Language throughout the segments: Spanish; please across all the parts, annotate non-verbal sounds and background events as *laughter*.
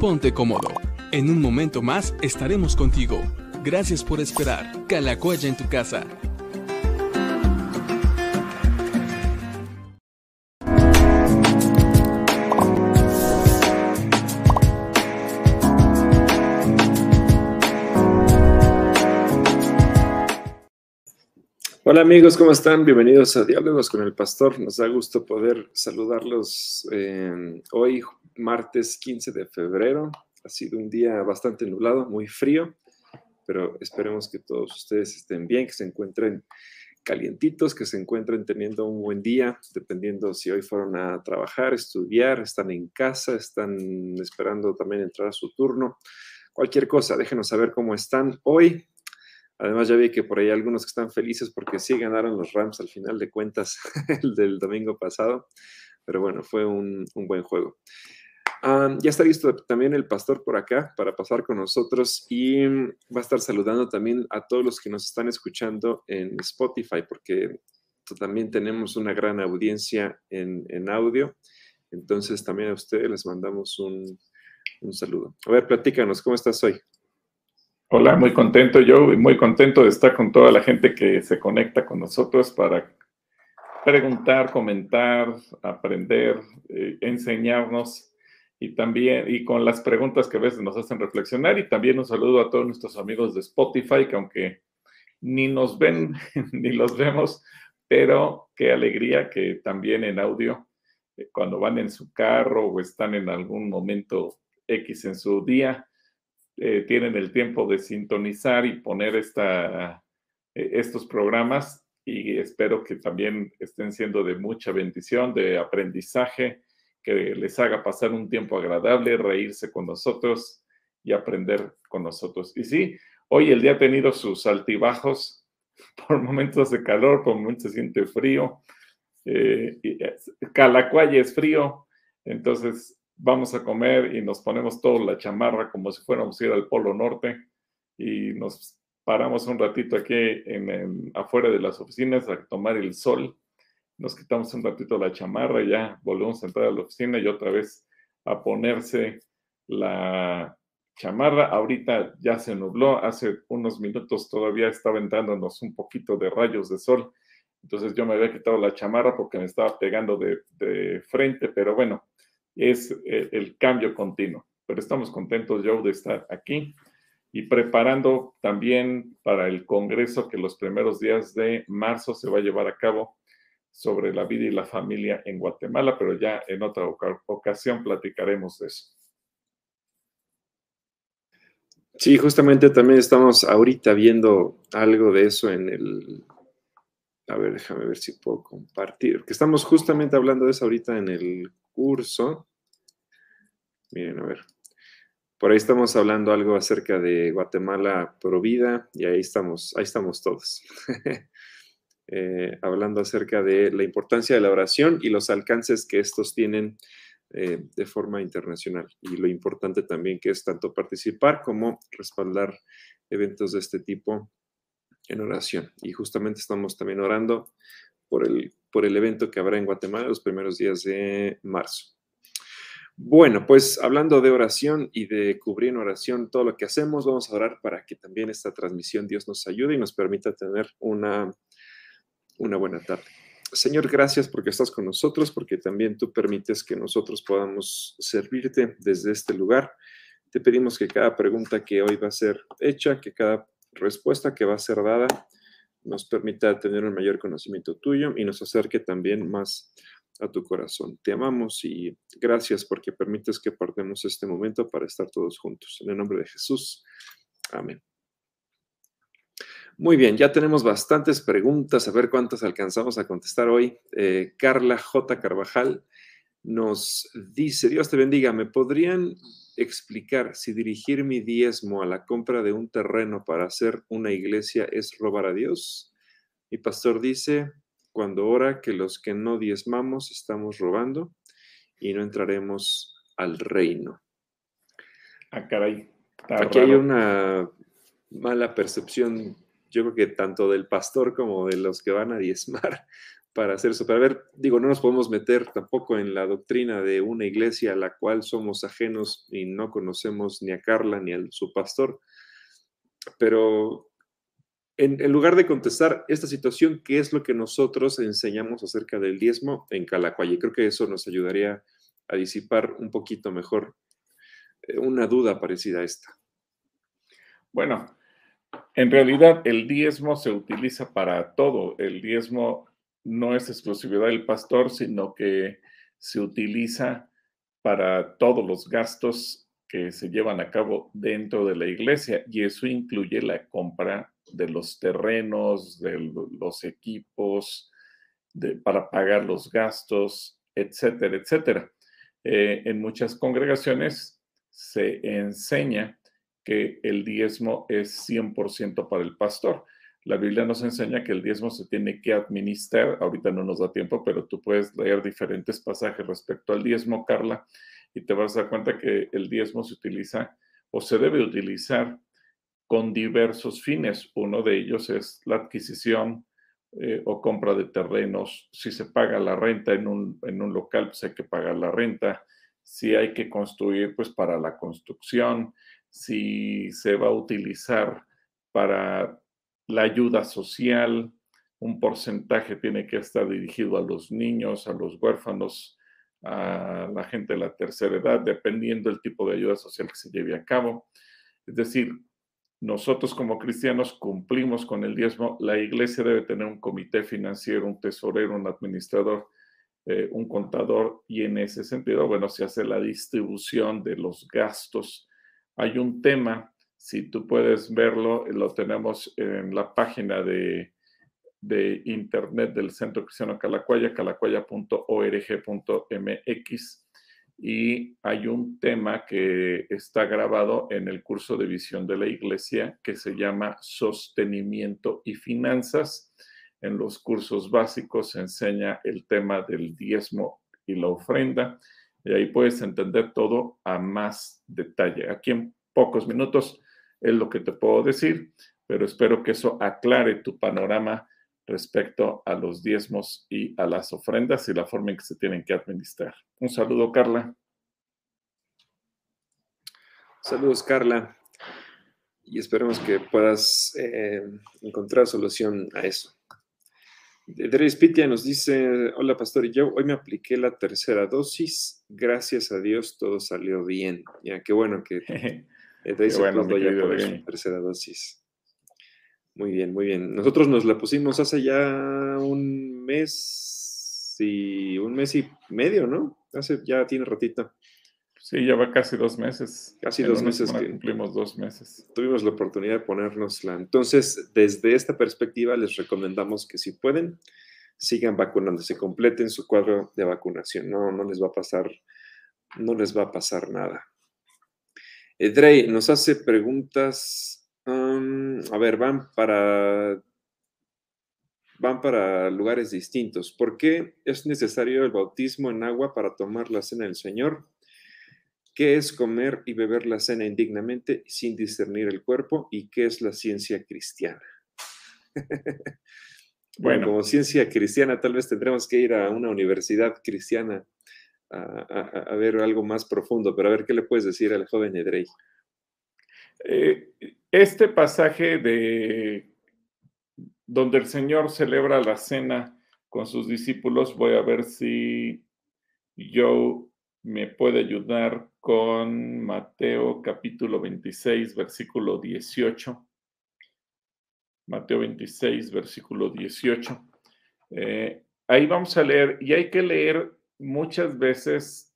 ponte cómodo. En un momento más estaremos contigo. Gracias por esperar. Calacuaya en tu casa. Hola amigos, ¿cómo están? Bienvenidos a Diálogos con el Pastor. Nos da gusto poder saludarlos eh, hoy, martes 15 de febrero. Ha sido un día bastante nublado, muy frío, pero esperemos que todos ustedes estén bien, que se encuentren calientitos, que se encuentren teniendo un buen día, dependiendo si hoy fueron a trabajar, estudiar, están en casa, están esperando también entrar a su turno. Cualquier cosa, déjenos saber cómo están hoy. Además, ya vi que por ahí hay algunos que están felices porque sí ganaron los Rams al final de cuentas *laughs* el del domingo pasado. Pero bueno, fue un, buen juego. Ya está listo también el pastor por acá para pasar con nosotros y va a estar saludando también a todos los que nos están escuchando en Spotify porque también tenemos una gran audiencia en, audio. Entonces también a ustedes les mandamos un, un saludo. A ver, platícanos, ¿cómo estás hoy? Hola, muy contento yo, muy contento de estar con toda la gente que se conecta con nosotros para preguntar, comentar, aprender, eh, enseñarnos y también, y con las preguntas que a veces nos hacen reflexionar. Y también un saludo a todos nuestros amigos de Spotify, que aunque ni nos ven *laughs* ni los vemos, pero qué alegría que también en audio, eh, cuando van en su carro o están en algún momento X en su día, eh, tienen el tiempo de sintonizar y poner esta, eh, estos programas y espero que también estén siendo de mucha bendición, de aprendizaje, que les haga pasar un tiempo agradable, reírse con nosotros y aprender con nosotros. Y sí, hoy el día ha tenido sus altibajos, *laughs* por momentos de calor, por momentos se siente frío. Eh, Calacuaya es frío, entonces vamos a comer y nos ponemos toda la chamarra como si fuéramos a ir al Polo Norte y nos paramos un ratito aquí en, afuera de las oficinas a tomar el sol. Nos quitamos un ratito la chamarra y ya volvemos a entrar a la oficina y otra vez a ponerse la chamarra. Ahorita ya se nubló, hace unos minutos todavía estaba entrándonos un poquito de rayos de sol. Entonces yo me había quitado la chamarra porque me estaba pegando de, de frente, pero bueno, es eh, el cambio continuo. Pero estamos contentos, Joe, de estar aquí y preparando también para el Congreso que los primeros días de marzo se va a llevar a cabo sobre la vida y la familia en Guatemala, pero ya en otra ocasión platicaremos de eso. Sí, justamente también estamos ahorita viendo algo de eso en el... A ver, déjame ver si puedo compartir, que estamos justamente hablando de eso ahorita en el curso. Miren, a ver. Por ahí estamos hablando algo acerca de Guatemala Provida y ahí estamos, ahí estamos todos. *laughs* Eh, hablando acerca de la importancia de la oración y los alcances que estos tienen eh, de forma internacional y lo importante también que es tanto participar como respaldar eventos de este tipo en oración. Y justamente estamos también orando por el, por el evento que habrá en Guatemala los primeros días de marzo. Bueno, pues hablando de oración y de cubrir en oración todo lo que hacemos, vamos a orar para que también esta transmisión Dios nos ayude y nos permita tener una, una buena tarde. Señor, gracias porque estás con nosotros, porque también tú permites que nosotros podamos servirte desde este lugar. Te pedimos que cada pregunta que hoy va a ser hecha, que cada respuesta que va a ser dada, nos permita tener un mayor conocimiento tuyo y nos acerque también más a tu corazón. Te amamos y gracias porque permites que partemos este momento para estar todos juntos. En el nombre de Jesús. Amén. Muy bien, ya tenemos bastantes preguntas, a ver cuántas alcanzamos a contestar hoy. Eh, Carla J. Carvajal nos dice, Dios te bendiga, ¿me podrían explicar si dirigir mi diezmo a la compra de un terreno para hacer una iglesia es robar a Dios? Mi pastor dice, cuando ora que los que no diezmamos estamos robando y no entraremos al reino. Ah, caray. Aquí hay una mala percepción, yo creo que tanto del pastor como de los que van a diezmar, *laughs* para hacer eso. Para ver, digo, no nos podemos meter tampoco en la doctrina de una iglesia a la cual somos ajenos y no conocemos ni a Carla ni a su pastor, pero en, lugar de contestar esta situación, ¿qué es lo que nosotros enseñamos acerca del diezmo en Calacuaya? Creo que eso nos ayudaría a disipar un poquito mejor eh, una duda parecida a esta. Bueno, en realidad el diezmo se utiliza para todo. El diezmo no es exclusividad del pastor, sino que se utiliza para todos los gastos que se llevan a cabo dentro de la iglesia y eso incluye la compra de los terrenos, de los equipos, para pagar los gastos, etcétera, etcétera. Eh, en muchas congregaciones se enseña que el diezmo es 100% para el pastor. La Biblia nos enseña que el diezmo se tiene que administrar. Ahorita no nos da tiempo, pero tú puedes leer diferentes pasajes respecto al diezmo, Carla, y te vas a dar cuenta que el diezmo se utiliza o se debe utilizar con diversos fines. Uno de ellos es la adquisición eh, o compra de terrenos. Si se paga la renta en un, en un local, pues hay que pagar la renta. Si hay que construir, pues para la construcción. Si se va a utilizar para la ayuda social, un porcentaje tiene que estar dirigido a los niños, a los huérfanos, a la gente de la tercera edad, dependiendo del tipo de ayuda social que se lleve a cabo. Es decir, nosotros como cristianos cumplimos con el diezmo. La iglesia debe tener un comité financiero, un tesorero, un administrador, eh, un contador y en ese sentido, bueno, se hace la distribución de los gastos. Hay un tema, si tú puedes verlo, lo tenemos en la página de internet del Centro Cristiano Calacuaya, calacuaya.org.mx, y hay un tema que está grabado en el curso de visión de la iglesia que se llama Sostenimiento y Finanzas. En los cursos básicos se enseña el tema del diezmo y la ofrenda, y ahí puedes entender todo a más detalle. Aquí en pocos minutos es lo que te puedo decir, pero espero que eso aclare tu panorama respecto a los diezmos y a las ofrendas y la forma en que se tienen que administrar. Un saludo, Carla. Saludos, Carla. Y esperemos que puedas eh, encontrar solución a eso. Dres Pitia nos dice, hola pastor, y yo hoy me apliqué la tercera dosis, gracias a Dios todo salió bien. Ya, qué bueno que *laughs* Dres bueno, ya por su tercera dosis. Muy bien, muy bien. Nosotros nos la pusimos hace ya un mes y un mes y medio, ¿no? Hace ya tiene ratito. Sí, ya va casi dos meses. Casi dos meses que cumplimos dos meses. Tuvimos la oportunidad de ponérnosla. Entonces, desde esta perspectiva, les recomendamos que si pueden, sigan vacunándose, completen su cuadro de vacunación. No, no les va a pasar, no les va a pasar nada. Edrey nos hace preguntas a ver, van para, van para lugares distintos. ¿Por qué es necesario el bautismo en agua para tomar la cena del Señor? ¿Qué es comer y beber la cena indignamente sin discernir el cuerpo? ¿Y qué es la ciencia cristiana? *laughs* bueno, como ciencia cristiana tal vez tendremos que ir a una universidad cristiana a, ver algo más profundo, pero a ver qué le puedes decir al joven Edrey. Eh, este pasaje de donde el Señor celebra la cena con sus discípulos, voy a ver si yo me puede ayudar con Mateo capítulo 26, versículo 18. Mateo 26, versículo 18. Eh, ahí vamos a leer, y hay que leer muchas veces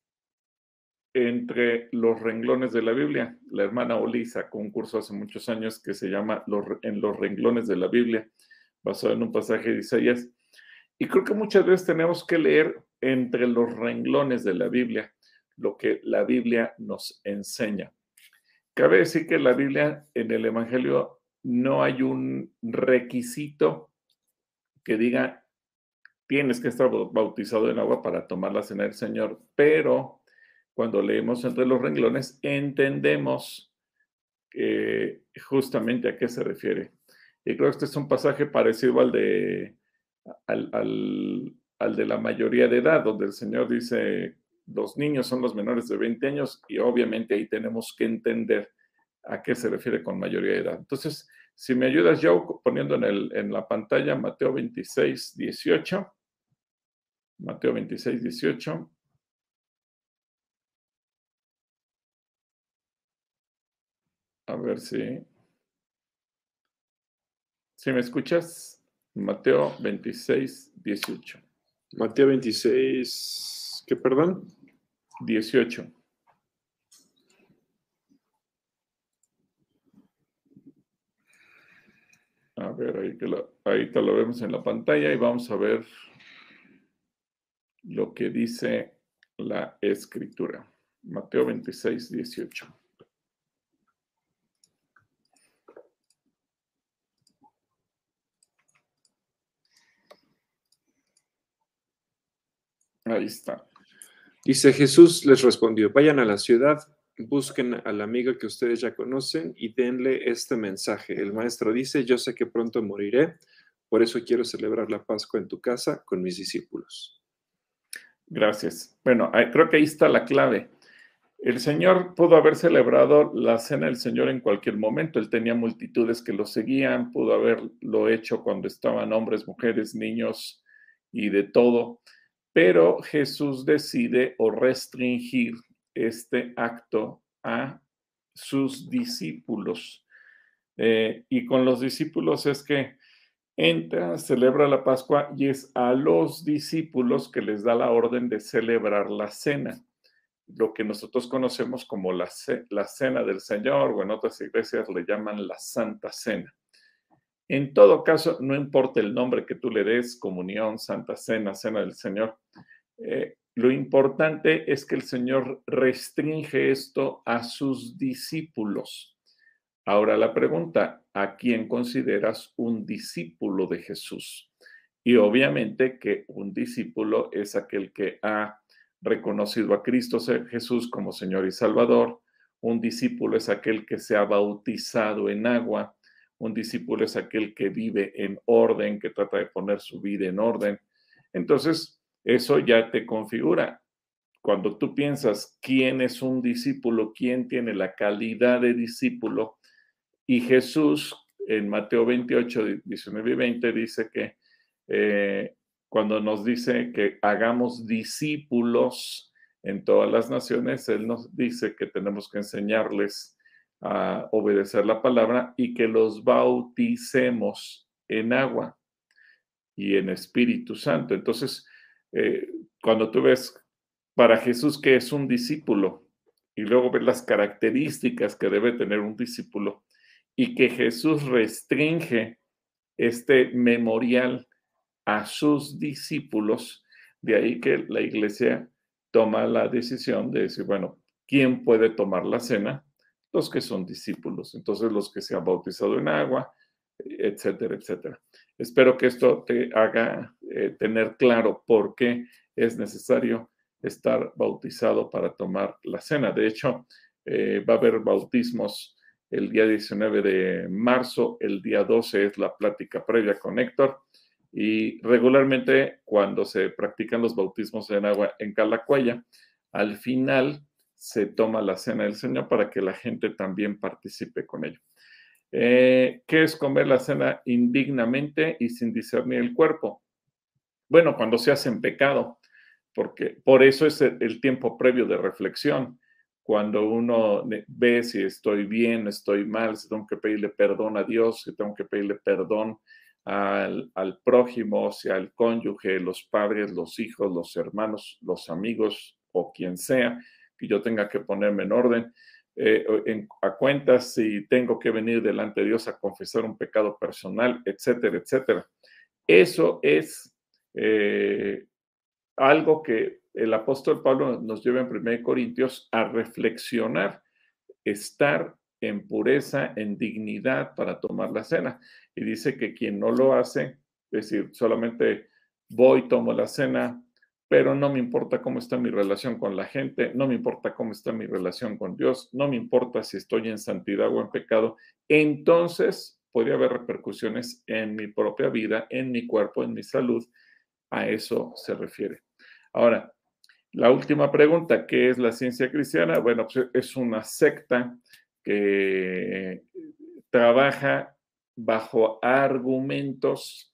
entre los renglones de la Biblia. La hermana Oli sacó un curso hace muchos años que se llama En los renglones de la Biblia, basado en un pasaje de Isaías. Y creo que muchas veces tenemos que leer entre los renglones de la Biblia lo que la Biblia nos enseña. Cabe decir que la Biblia en el Evangelio no hay un requisito que diga tienes que estar bautizado en agua para tomar la cena del Señor, pero cuando leemos entre los renglones, entendemos justamente a qué se refiere. Y creo que este es un pasaje parecido al de al, al de la mayoría de edad, donde el Señor dice, los niños son los menores de 20 años y obviamente ahí tenemos que entender a qué se refiere con mayoría de edad. Entonces, si me ayudas, yo poniendo en, el, en la pantalla Mateo 26, 18. Mateo 26, 18. A ver si. Si me escuchas, Mateo 26, 18. Mateo 26, ¿qué perdón? 18. A ver, ahí, que ahí te lo vemos en la pantalla y vamos a ver lo que dice la escritura. Mateo 26, 18. Ahí está. Dice Jesús les respondió, vayan a la ciudad, busquen al amigo que ustedes ya conocen y denle este mensaje. El maestro dice, yo sé que pronto moriré, por eso quiero celebrar la Pascua en tu casa con mis discípulos. Gracias. Bueno, creo que ahí está la clave. El Señor pudo haber celebrado la cena del Señor en cualquier momento. Él tenía multitudes que lo seguían, pudo haberlo hecho cuando estaban hombres, mujeres, niños y de todo. Pero Jesús decide o restringir este acto a sus discípulos. Eh, y con los discípulos es que entra, celebra la Pascua y es a los discípulos que les da la orden de celebrar la cena, lo que nosotros conocemos como la, la cena del Señor o en otras iglesias le llaman la Santa Cena. En todo caso, no importa el nombre que tú le des, comunión, santa cena, cena del Señor, eh, lo importante es que el Señor restringe esto a sus discípulos. Ahora la pregunta, ¿a quién consideras un discípulo de Jesús? Y obviamente que un discípulo es aquel que ha reconocido a Cristo Jesús como Señor y Salvador. Un discípulo es aquel que se ha bautizado en agua. Un discípulo es aquel que vive en orden, que trata de poner su vida en orden. Entonces, eso ya te configura. Cuando tú piensas quién es un discípulo, quién tiene la calidad de discípulo, y Jesús en Mateo 28, 19 y 20 dice que eh, cuando nos dice que hagamos discípulos en todas las naciones, Él nos dice que tenemos que enseñarles a obedecer la palabra y que los bauticemos en agua y en Espíritu Santo. Entonces, eh, cuando tú ves para Jesús que es un discípulo y luego ves las características que debe tener un discípulo y que Jesús restringe este memorial a sus discípulos, de ahí que la iglesia toma la decisión de decir, bueno, ¿quién puede tomar la cena? Los que son discípulos, entonces los que se han bautizado en agua, etcétera, etcétera. Espero que esto te haga eh, tener claro por qué es necesario estar bautizado para tomar la cena. De hecho, eh, va a haber bautismos el día 19 de marzo, el día 12 es la plática previa con Héctor y regularmente cuando se practican los bautismos en agua en Calacuaya, al final se toma la cena del Señor para que la gente también participe con ello. Eh, ¿Qué es comer la cena indignamente y sin discernir el cuerpo? Bueno, cuando se hace en pecado, porque por eso es el, tiempo previo de reflexión. Cuando uno ve si estoy bien, estoy mal, si tengo que pedirle perdón a Dios, si tengo que pedirle perdón al, al prójimo, si al cónyuge, los padres, los hijos, los hermanos, los amigos o quien sea que yo tenga que ponerme en orden. Eh, a cuentas si tengo que venir delante de Dios a confesar un pecado personal, etcétera, etcétera. Eso es eh, algo que el apóstol Pablo nos lleva en 1 Corintios a reflexionar, estar en pureza, en dignidad para tomar la cena. Y dice que quien no lo hace, es decir, solamente voy, tomo la cena, pero no me importa cómo está mi relación con la gente, no me importa cómo está mi relación con Dios, no me importa si estoy en santidad o en pecado, entonces puede haber repercusiones en mi propia vida, en mi cuerpo, en mi salud. A eso se refiere. Ahora, la última pregunta, ¿qué es la ciencia cristiana? Bueno, pues es una secta que trabaja bajo argumentos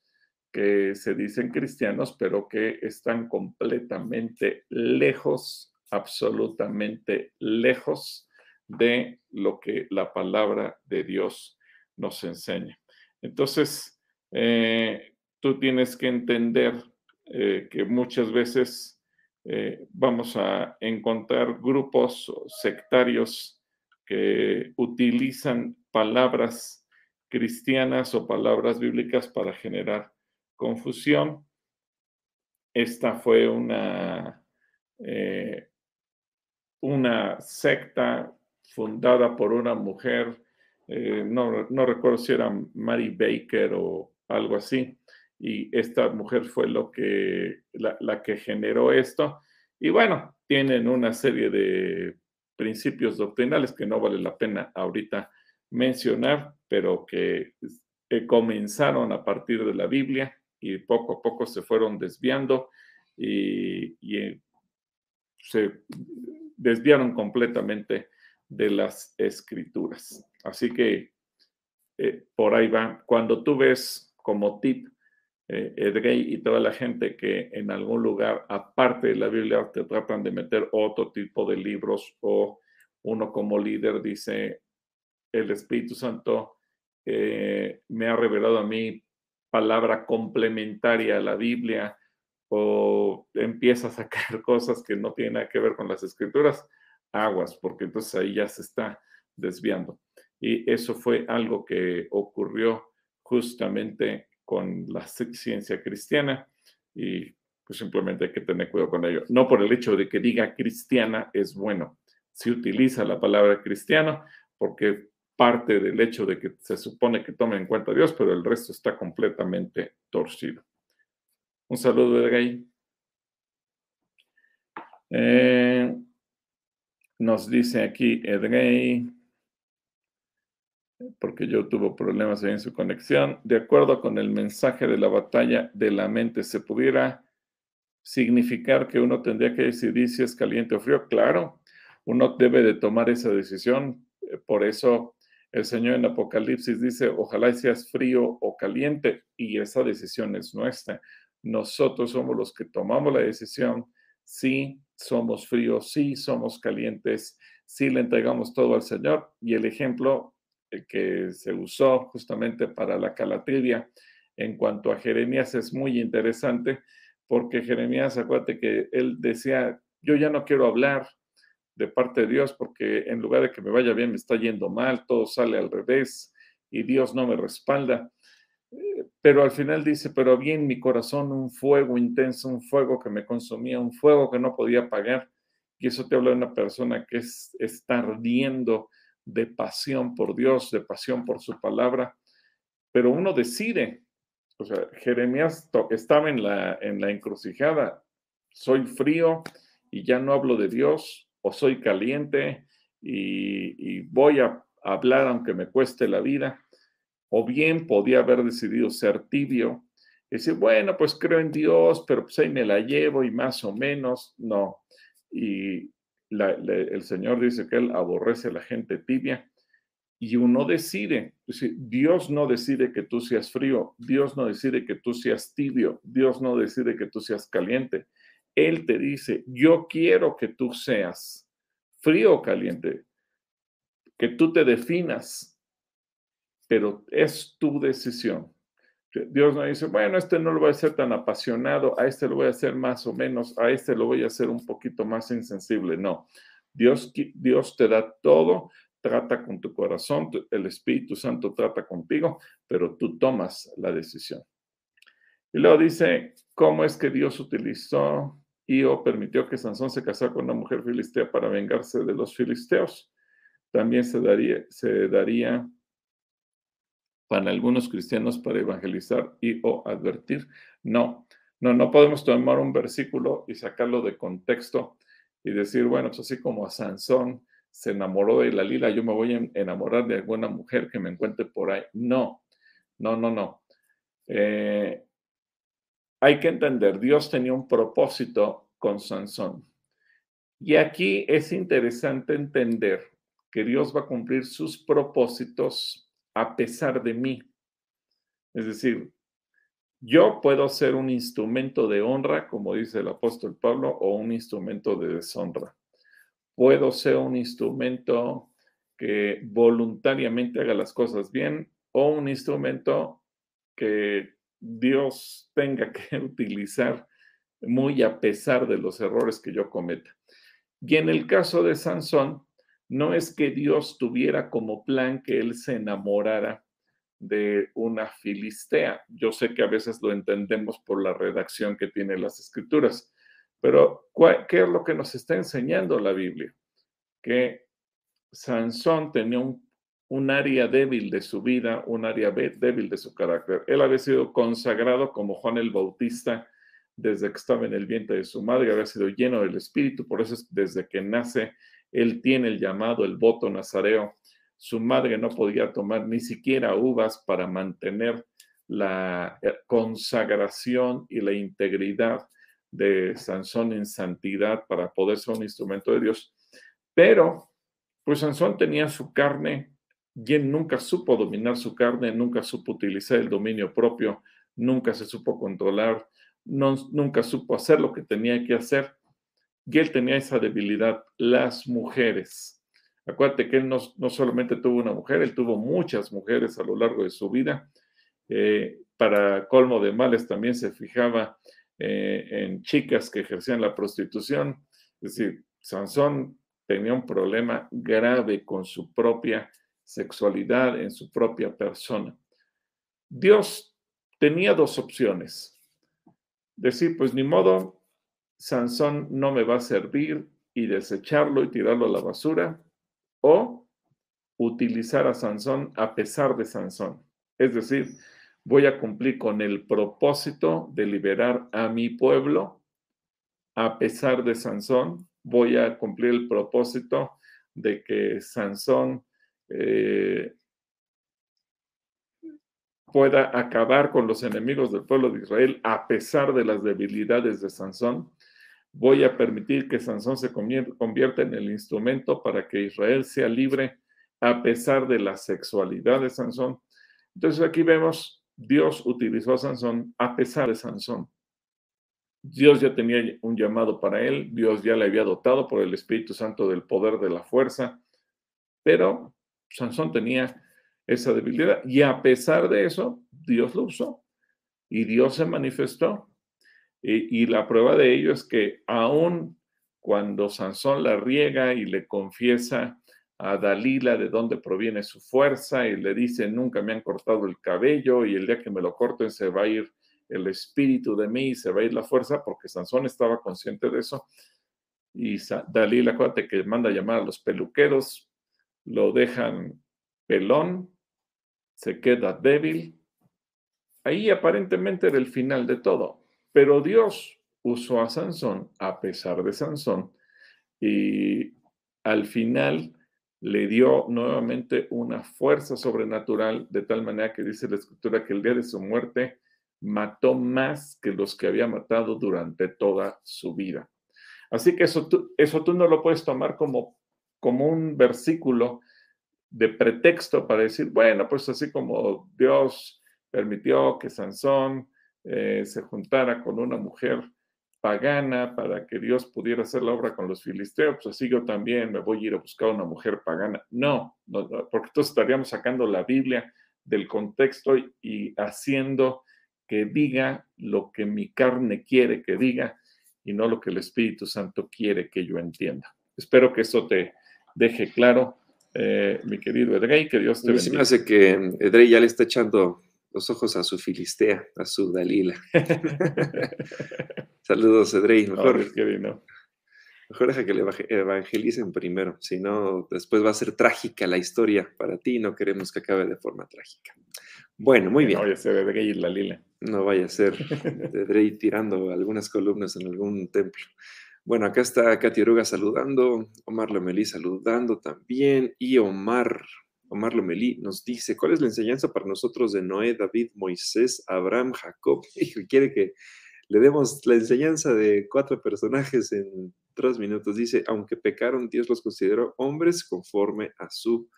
que se dicen cristianos, pero que están completamente lejos, absolutamente lejos de lo que la palabra de Dios nos enseña. Entonces, eh, tú tienes que entender eh, que muchas veces eh, vamos a encontrar grupos sectarios que utilizan palabras cristianas o palabras bíblicas para generar confusión. Esta fue una, eh, una secta fundada por una mujer, eh, no, recuerdo si era Mary Baker o algo así, y esta mujer fue lo que, la, la que generó esto. Y bueno, tienen una serie de principios doctrinales que no vale la pena ahorita mencionar, pero que eh, comenzaron a partir de la Biblia y poco a poco se fueron desviando y, eh, se desviaron completamente de las escrituras. Así que eh, por ahí va. Cuando tú ves como tip eh, y toda la gente que en algún lugar, aparte de la Biblia, te tratan de meter otro tipo de libros o uno como líder dice, el Espíritu Santo me ha revelado a mí palabra complementaria a la Biblia o empieza a sacar *laughs* cosas que no tienen nada que ver con las escrituras, aguas, porque entonces ahí ya se está desviando. Y eso fue algo que ocurrió justamente con la ciencia cristiana y pues simplemente hay que tener cuidado con ello. No por el hecho de que diga cristiana es bueno. Si utiliza la palabra cristiano, porque parte del hecho de que se supone que tome en cuenta a Dios, pero el resto está completamente torcido. Un saludo, Edgay. Eh, nos dice aquí Edgay, porque yo tuve problemas en su conexión. De acuerdo con el mensaje de la batalla de la mente, ¿se pudiera significar que uno tendría que decidir si es caliente o frío? Claro, uno debe de tomar esa decisión. Eh, por eso el Señor en Apocalipsis dice, ojalá seas frío o caliente, y esa decisión es nuestra. Nosotros somos los que tomamos la decisión, si somos fríos, si somos calientes, si le entregamos todo al Señor. Y el ejemplo que se usó justamente para la calatrivia en cuanto a Jeremías es muy interesante, porque Jeremías, acuérdate que él decía, yo ya no quiero hablar, de parte de Dios, porque en lugar de que me vaya bien, me está yendo mal, todo sale al revés y Dios no me respalda. Eh, pero al final dice, pero bien mi corazón un fuego intenso, un fuego que me consumía, un fuego que no podía apagar. Y eso te habla de una persona que es, está ardiendo de pasión por Dios, de pasión por su palabra. Pero uno decide, o sea, Jeremías estaba en la, en la encrucijada, soy frío y ya no hablo de Dios, o soy caliente y, voy a hablar aunque me cueste la vida, o bien podía haber decidido ser tibio y decir, bueno, pues creo en Dios, pero pues ahí me la llevo y más o menos, no. Y el Señor dice que Él aborrece a la gente tibia y uno decide. Dios no decide que tú seas frío, Dios no decide que tú seas tibio, Dios no decide que tú seas caliente. Él te dice, yo quiero que tú seas frío o caliente, que tú te definas, pero es tu decisión. Dios no dice, bueno, este no lo voy a hacer tan apasionado, a este lo voy a hacer más o menos, a este lo voy a hacer un poquito más insensible. No, Dios, Dios te da todo, trata con tu corazón, el Espíritu Santo trata contigo, pero tú tomas la decisión. Y luego dice, ¿cómo es que Dios utilizó y o permitió que Sansón se casara con una mujer filistea para vengarse de los filisteos? También se daría, se daría para algunos cristianos para evangelizar y o advertir. No, no, no podemos tomar un versículo y sacarlo de contexto y decir, bueno, pues así como a Sansón se enamoró de la lila, yo me voy a enamorar de alguna mujer que me encuentre por ahí. No, No, no, no. Eh, hay que entender, Dios tenía un propósito con Sansón. Y aquí es interesante entender que Dios va a cumplir sus propósitos a pesar de mí. Es decir, yo puedo ser un instrumento de honra, como dice el apóstol Pablo, o un instrumento de deshonra. Puedo ser un instrumento que voluntariamente haga las cosas bien o un instrumento que Dios tenga que *laughs* utilizar muy a pesar de los errores que yo cometa. Y en el caso de Sansón, no es que Dios tuviera como plan que él se enamorara de una filistea. Yo sé que a veces lo entendemos por la redacción que tiene las escrituras, pero ¿qué es lo que nos está enseñando la Biblia? Que Sansón tenía un un área débil de su vida, un área débil de su carácter. Él había sido consagrado como Juan el Bautista desde que estaba en el vientre de su madre, había sido lleno del Espíritu, por eso es desde que nace, él tiene el llamado, el voto nazareo. Su madre no podía tomar ni siquiera uvas para mantener la eh, consagración y la integridad de Sansón en santidad para poder ser un instrumento de Dios. Pero, pues Sansón tenía su carne y nunca supo dominar su carne, nunca supo utilizar el dominio propio, nunca se supo controlar, nunca supo hacer lo que tenía que hacer. Y él tenía esa debilidad, las mujeres. Acuérdate que él no, solamente tuvo una mujer, él tuvo muchas mujeres a lo largo de su vida. Eh, para colmo de males también se fijaba eh, en chicas que ejercían la prostitución. Es decir, Sansón tenía un problema grave con su propia sexualidad en su propia persona. Dios tenía dos opciones. Decir, pues ni modo, Sansón no me va a servir y desecharlo y tirarlo a la basura, o utilizar a Sansón a pesar de Sansón. Es decir, voy a cumplir con el propósito de liberar a mi pueblo a pesar de Sansón. Voy a cumplir el propósito de que Sansón eh, pueda acabar con los enemigos del pueblo de Israel a pesar de las debilidades de Sansón. Voy a permitir que Sansón se convierta en el instrumento para que Israel sea libre a pesar de la sexualidad de Sansón. Entonces aquí vemos, Dios utilizó a Sansón a pesar de Sansón. Dios ya tenía un llamado para él, Dios ya le había dotado por el Espíritu Santo del poder de la fuerza, pero Sansón tenía esa debilidad y a pesar de eso, Dios lo usó y Dios se manifestó. Y, la prueba de ello es que aún cuando Sansón la riega y le confiesa a Dalila de dónde proviene su fuerza y le dice, nunca me han cortado el cabello y el día que me lo corten se va a ir el espíritu de mí y se va a ir la fuerza, porque Sansón estaba consciente de eso. Y Dalila, acuérdate que manda a llamar a los peluqueros, lo dejan pelón, se queda débil. Ahí aparentemente era el final de todo, pero Dios usó a Sansón a pesar de Sansón y al final le dio nuevamente una fuerza sobrenatural de tal manera que dice la escritura que el día de su muerte mató más que los que había matado durante toda su vida. Así que eso tú, eso tú no lo puedes tomar como como un versículo de pretexto para decir, bueno, pues así como Dios permitió que Sansón eh, se juntara con una mujer pagana para que Dios pudiera hacer la obra con los filisteos, pues así yo también me voy a ir a buscar una mujer pagana. No, porque entonces estaríamos sacando la Biblia del contexto y haciendo que diga lo que mi carne quiere que diga y no lo que el Espíritu Santo quiere que yo entienda. Espero que eso te, deje claro, eh, mi querido Edrey, que Dios te bendiga. Sí me hace que Edrey ya le está echando los ojos a su Filistea, a su Dalila. *laughs* Saludos, Edrey. Mejor, mejor deja que le evangelicen primero, si no, después va a ser trágica la historia para ti y no queremos que acabe de forma trágica. Bueno, muy bien. No vaya a ser Edrey y la Lila. No vaya a ser *laughs* Edrey tirando algunas columnas en algún templo. Bueno, acá está Katy Oruga saludando, Omar Lomelí saludando también, y Omar Omar Lomelí nos dice, ¿cuál es la enseñanza para nosotros de Noé, David, Moisés, Abraham, Jacob? *laughs* Y quiere que le demos la enseñanza de cuatro personajes en tres minutos. Dice, aunque pecaron, Dios los consideró hombres conforme a su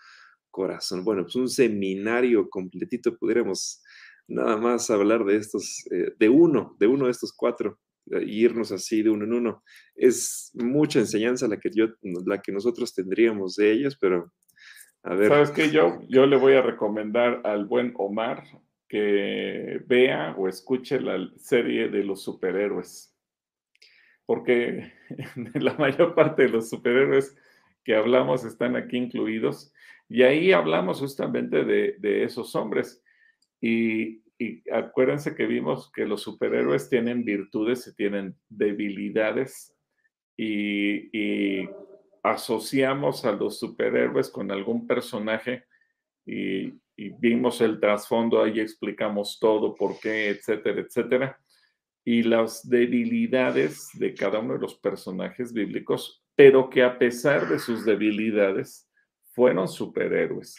corazón. Bueno, pues un seminario completito pudiéramos nada más hablar de estos, eh, de uno, de uno de estos cuatro, e irnos así de uno en uno. Es mucha enseñanza la que yo, la que nosotros tendríamos de ellos, pero a ver. ¿Sabes qué? Yo, yo le voy a recomendar al buen Omar que vea o escuche la serie de los superhéroes. Porque *laughs* la mayor parte de los superhéroes que hablamos están aquí incluidos. Y ahí hablamos justamente de, de esos hombres. Y, y, acuérdense que vimos que los superhéroes tienen virtudes y tienen debilidades. Y, y asociamos a los superhéroes con algún personaje y, vimos el trasfondo, ahí explicamos todo, por qué, etcétera, etcétera. Y las debilidades de cada uno de los personajes bíblicos, pero que a pesar de sus debilidades, fueron superhéroes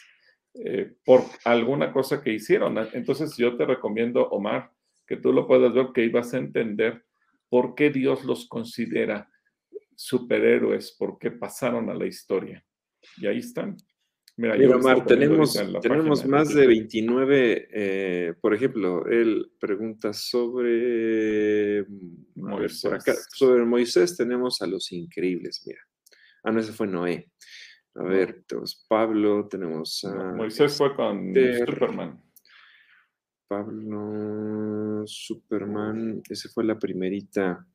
eh, por alguna cosa que hicieron. Entonces yo te recomiendo, Omar, que tú lo puedas ver, que ibas a entender por qué Dios los considera superhéroes porque pasaron a la historia. Y ahí están. Mira, Mira tenemos, tenemos más de 29, eh, por ejemplo, él pregunta sobre Moisés. acá, sobre Moisés tenemos a los increíbles, mira. Ah, no, ese fue Noé. A ver, tenemos Pablo, tenemos a... Moisés fue con Superman. Pablo, Superman, ese fue la primerita.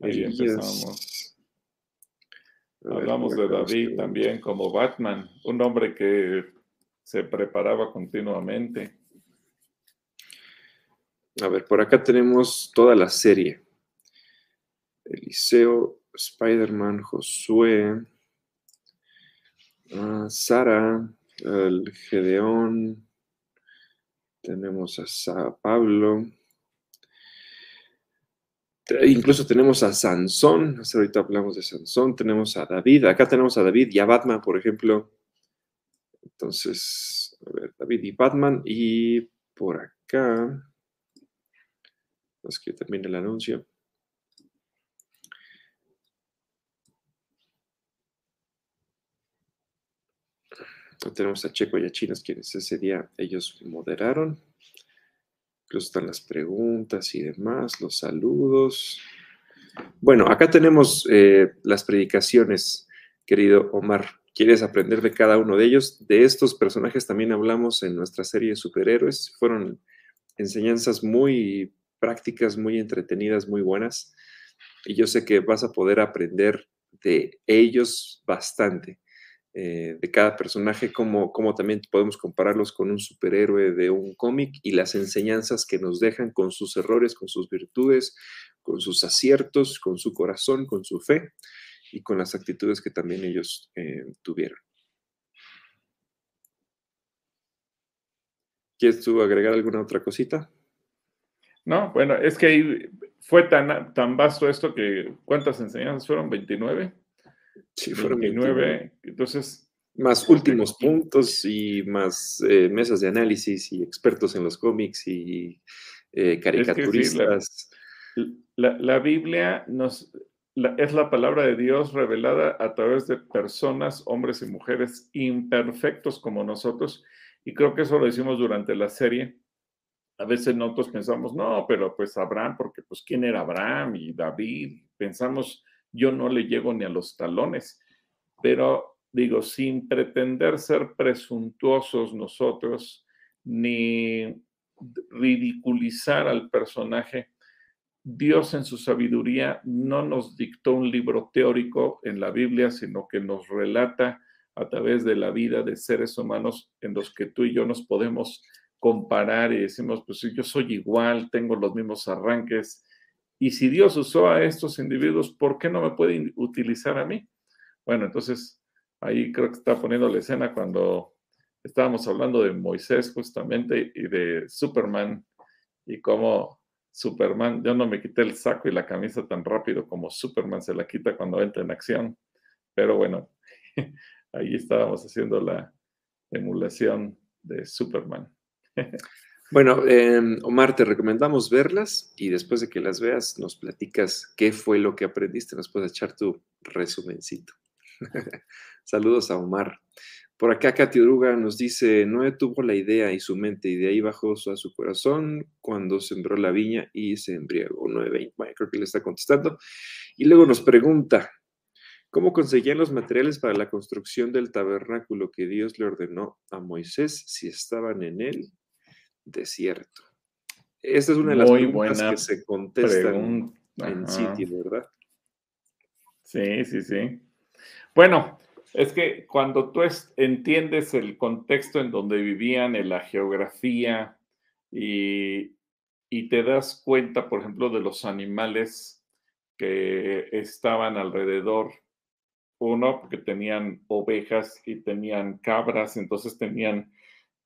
Ahí empezamos. Hablamos de David también como Batman, un hombre que se preparaba continuamente. A ver, por acá tenemos toda la serie. Eliseo, Spider-Man, Josué, uh, Sara, el Gedeón, tenemos a Pablo, Incluso tenemos a Sansón, hasta ahorita hablamos de Sansón, tenemos a David, acá tenemos a David y a Batman, por ejemplo. Entonces, a ver, David y Batman, y por acá, es que termine el anuncio. Tenemos a Checo y a Chinos, quienes ese día ellos moderaron. Incluso están las preguntas y demás, los saludos. Bueno, acá tenemos eh, las predicaciones, querido Omar. ¿Quieres aprender de cada uno de ellos? De estos personajes también hablamos en nuestra serie de superhéroes. Fueron enseñanzas muy prácticas, muy entretenidas, muy buenas. Y yo sé que vas a poder aprender de ellos bastante. Eh, de cada personaje, como, también podemos compararlos con un superhéroe de un cómic y las enseñanzas que nos dejan con sus errores, con sus virtudes, con sus aciertos, con su corazón, con su fe y con las actitudes que también ellos eh, tuvieron. ¿Quieres tú agregar alguna otra cosita? No, bueno, es que fue tan, tan vasto esto que, ¿cuántas enseñanzas fueron? ¿29? Sí, fueron 29. Entonces. Más últimos puntos y más eh, mesas de análisis y expertos en los cómics y eh, caricaturistas. la, Biblia nos, es la palabra de Dios revelada a través de personas, hombres y mujeres imperfectos como nosotros. Y creo que eso lo decimos durante la serie. A veces nosotros pensamos, no, pero pues Abraham, porque pues quién era Abraham y David. Pensamos yo no le llego ni a los talones, pero digo, sin pretender ser presuntuosos nosotros, ni ridiculizar al personaje, Dios en su sabiduría no nos dictó un libro teórico en la Biblia, sino que nos relata a través de la vida de seres humanos en los que tú y yo nos podemos comparar y decimos, pues yo soy igual, tengo los mismos arranques, y si Dios usó a estos individuos, ¿por qué no me puede utilizar a mí? Bueno, entonces ahí creo que está poniendo la escena cuando estábamos hablando de Moisés justamente y de Superman y cómo Superman, yo no me quité el saco y la camisa tan rápido como Superman se la quita cuando entra en acción, pero bueno, *laughs* ahí estábamos haciendo la, emulación de Superman. *laughs* Bueno, em, Omar, te recomendamos verlas y después de que las veas nos platicas qué fue lo que aprendiste, nos puedes echar tu resumencito. *laughs* Saludos a Omar. Por acá Katy Uruga nos dice, Noé tuvo la idea y su mente y de ahí bajó a su corazón cuando sembró la viña y se embriagó. Noé, bueno, creo que le está contestando. Y luego nos pregunta, ¿cómo conseguían los materiales para la construcción del tabernáculo que Dios le ordenó a Moisés si estaban en él? Desierto? Esta es una de las preguntas que se contestan en sitio, ¿verdad? Sí, sí, sí. Bueno, es que cuando tú entiendes el contexto en donde vivían, en la geografía, y, y te das cuenta, por ejemplo, de los animales que estaban alrededor, uno, porque tenían ovejas y tenían cabras, entonces tenían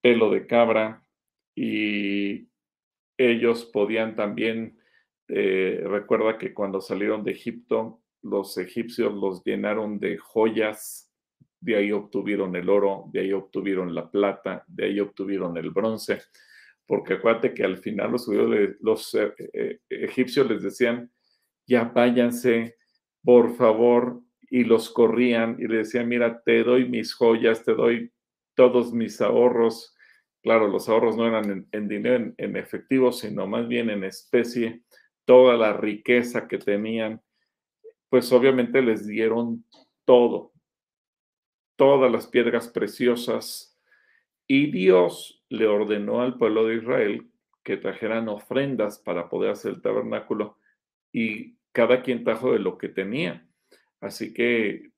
pelo de cabra, y ellos podían también, eh, recuerda que cuando salieron de Egipto, los egipcios los llenaron de joyas, de ahí obtuvieron el oro, de ahí obtuvieron la plata, de ahí obtuvieron el bronce, porque acuérdate que al final los, los eh, eh, egipcios les decían, ya váyanse, por favor, y los corrían y le decían, mira, te doy mis joyas, te doy todos mis ahorros, Claro, los ahorros no eran en, dinero, en, efectivo, sino más bien en especie, toda la riqueza que tenían, pues obviamente les dieron todo, todas las piedras preciosas, y Dios le ordenó al pueblo de Israel que trajeran ofrendas para poder hacer el tabernáculo, y cada quien trajo de lo que tenía. Así que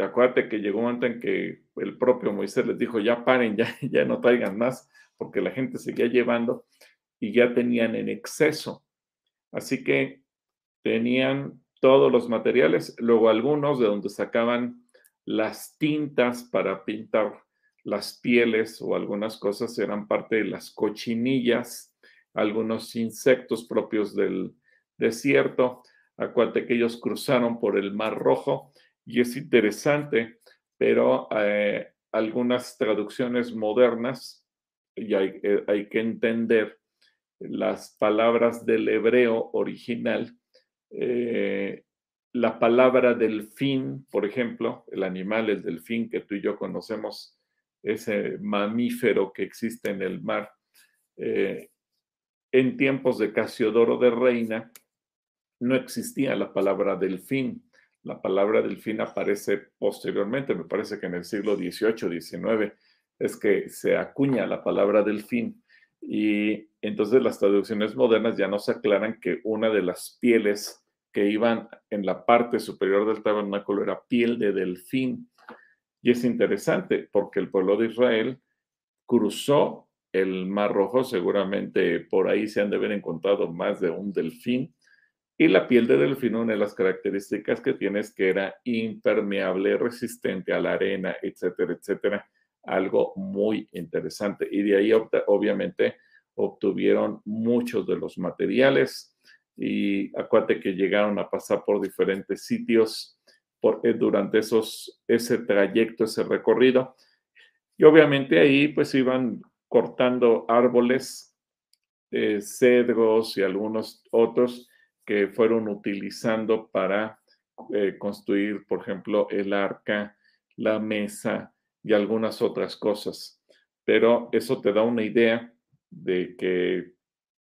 acuérdate que llegó un momento en que el propio Moisés les dijo, ya paren, ya, *laughs* ya no traigan más, porque la gente seguía llevando y ya tenían en exceso. Así que tenían todos los materiales, luego algunos de donde sacaban las tintas para pintar las pieles o algunas cosas eran parte de las cochinillas, algunos insectos propios del desierto. Acuérdate que ellos cruzaron por el Mar Rojo y es interesante, pero eh, algunas traducciones modernas, y hay, eh, hay, que entender las palabras del hebreo original, eh, la palabra delfín, por ejemplo, el animal, el delfín que tú y yo conocemos, ese mamífero que existe en el mar, en tiempos de Casiodoro de Reina, no existía la palabra delfín la palabra delfín aparece posteriormente, me parece que en el siglo XVIII, XIX, es que se acuña la palabra delfín y entonces las traducciones modernas ya nos aclaran que una de las pieles que iban en la parte superior del tabernáculo era piel de delfín. Y es interesante porque el pueblo de Israel cruzó el Mar Rojo, seguramente por ahí se han de haber encontrado más de un delfín, y la piel de delfín, una de las características que tiene es que era impermeable, resistente a la arena, etcétera, etcétera. Algo muy interesante. Y de ahí, obviamente, obtuvieron muchos de los materiales. Y acuérdate que llegaron a pasar por diferentes sitios eh, durante esos, ese trayecto, ese recorrido. Y obviamente ahí pues iban cortando árboles, eh, cedros y algunos otros que fueron utilizando para eh, construir, por ejemplo, el arca, la mesa y algunas otras cosas. Pero eso te da una idea de que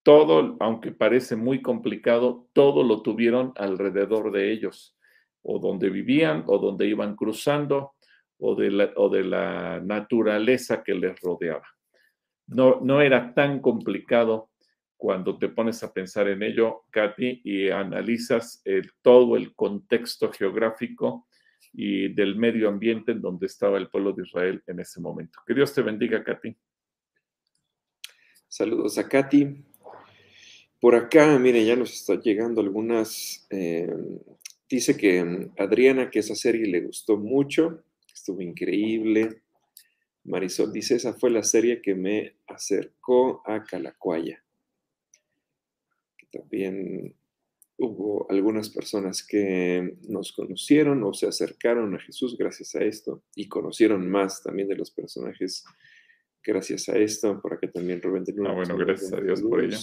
todo, aunque parece muy complicado, todo lo tuvieron alrededor de ellos, o donde vivían, o donde iban cruzando, o de la, o de la naturaleza que les rodeaba. No, no era tan complicado cuando te pones a pensar en ello, Katy, y analizas todo el contexto geográfico y del medio ambiente en donde estaba el pueblo de Israel en ese momento. Que Dios te bendiga, Katy. Saludos a Katy. Por acá, miren, ya nos está llegando algunas. Eh, dice que mm, Adriana, que esa serie le gustó mucho, estuvo increíble. Marisol dice, esa fue la serie que me acercó a Calacuaya también hubo algunas personas que nos conocieron o se acercaron a Jesús gracias a esto y conocieron más también de los personajes gracias a esto. Por acá también Rubén de Ah, bueno, gracias a Dios por ello.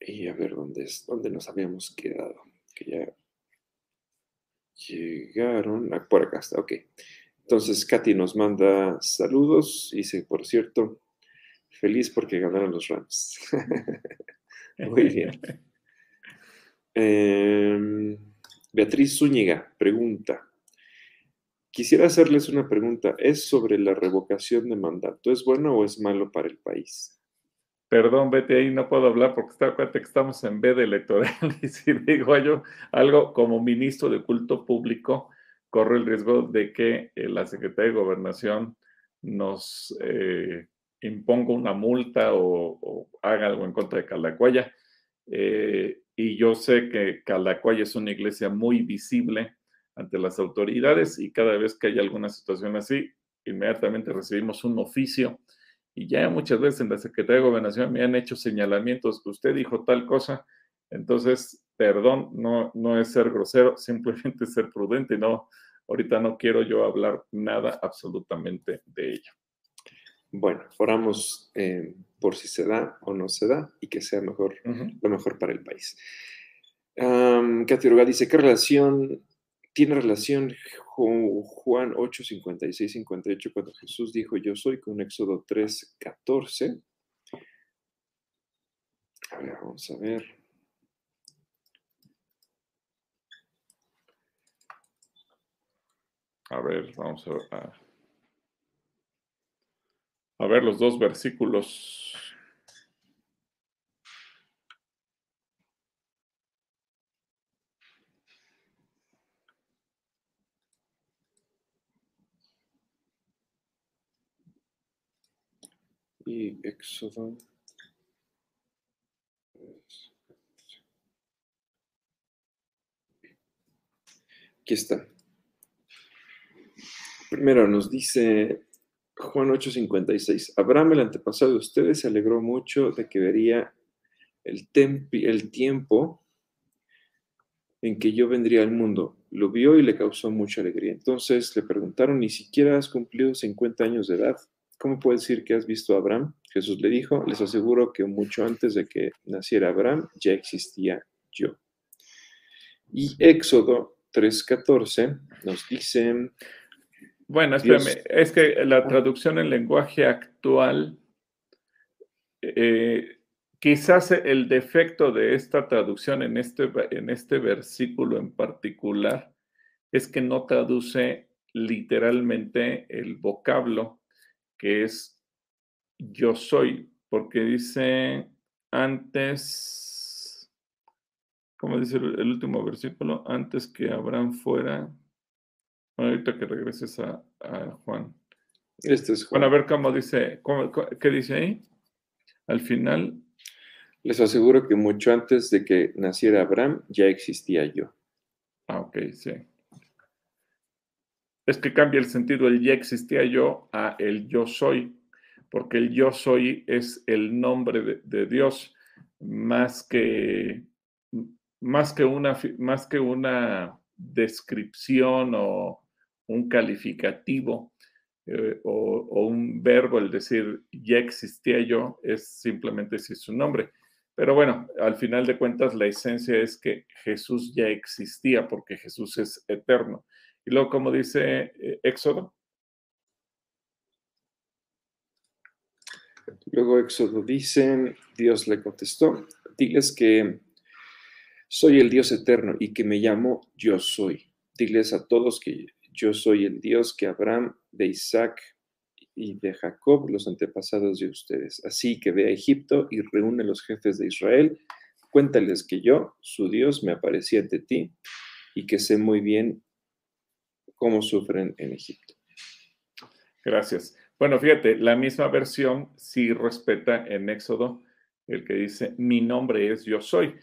Y a ver dónde es, dónde nos habíamos quedado. Que ya llegaron. Ah, por acá está, ok. Entonces, Katy nos manda saludos. Dice, por cierto, feliz porque ganaron los Rams. *laughs* Muy bien. Em, Beatriz Zúñiga pregunta. Quisiera hacerles una pregunta. Es sobre la revocación de mandato. ¿Es bueno o es malo para el país? Perdón, vete ahí, no puedo hablar porque está, que estamos en veda electoral *laughs* y si digo yo algo como ministro de culto público, corre el riesgo de que eh, la Secretaría de Gobernación nos eh, imponga una multa o, haga algo en contra de Calacuaya. Eh, y yo sé que Calacuaya es una iglesia muy visible ante las autoridades y cada vez que hay alguna situación así, inmediatamente recibimos un oficio y ya muchas veces en la Secretaría de Gobernación me han hecho señalamientos, usted dijo tal cosa, entonces, perdón, no, no es ser grosero, *laughs* simplemente ser prudente, no, ahorita no quiero yo hablar nada absolutamente de ello. Bueno, oramos eh, por si se da o no se da y que sea mejor, lo mejor para el país. Um, dice, ¿qué relación tiene relación con Juan 8, 56, 58, cuando Jesús dijo, yo soy, con Éxodo 3, 14. A ver, vamos a ver. A ver, vamos a, a ver los dos versículos. y Éxodo. Aquí está. Primero nos dice Juan 8:56, Abraham, el antepasado de ustedes, se alegró mucho de que vería el, el tiempo en que yo vendría al mundo. Lo vio y le causó mucha alegría. Entonces le preguntaron, ¿ni siquiera has cumplido 50 años de edad? ¿Cómo puedes decir que has visto a Abraham? Jesús le dijo, les aseguro que mucho antes de que naciera Abraham ya existía yo. Y Éxodo 3.14 nos dice... Bueno, espérame, es que la traducción en lenguaje actual, eh, quizás el defecto de esta traducción en este, en este versículo en particular es que no traduce literalmente el vocablo que es yo soy, porque dice antes, ¿cómo dice el, último versículo? Antes que Abraham fuera, ahorita que regreses a, Juan. Este es Juan. Bueno, a ver cómo dice, ¿qué dice ahí? Al final. Les aseguro que mucho antes de que naciera Abraham ya existía yo. Ah, ok, sí es que cambia el sentido el ya existía yo a el yo soy, porque el yo soy es el nombre de, Dios más que, más, que una, más que una descripción o un calificativo eh, o, un verbo, el decir ya existía yo, es simplemente si su nombre. Pero bueno, al final de cuentas la esencia es que Jesús ya existía porque Jesús es eterno. Y luego, como dice eh, Éxodo. Luego Éxodo dice, Dios le contestó, diles que soy el Dios eterno y que me llamo yo soy. Diles a todos que yo soy el Dios que Abraham, de Isaac y de Jacob, los antepasados de ustedes. Así que ve a Egipto y reúne a los jefes de Israel. Cuéntales que yo, su Dios, me aparecí ante ti y que sé muy bien cómo sufren en Egipto. Gracias. Bueno, fíjate, la misma versión sí respeta en Éxodo el que dice, mi nombre es yo soy.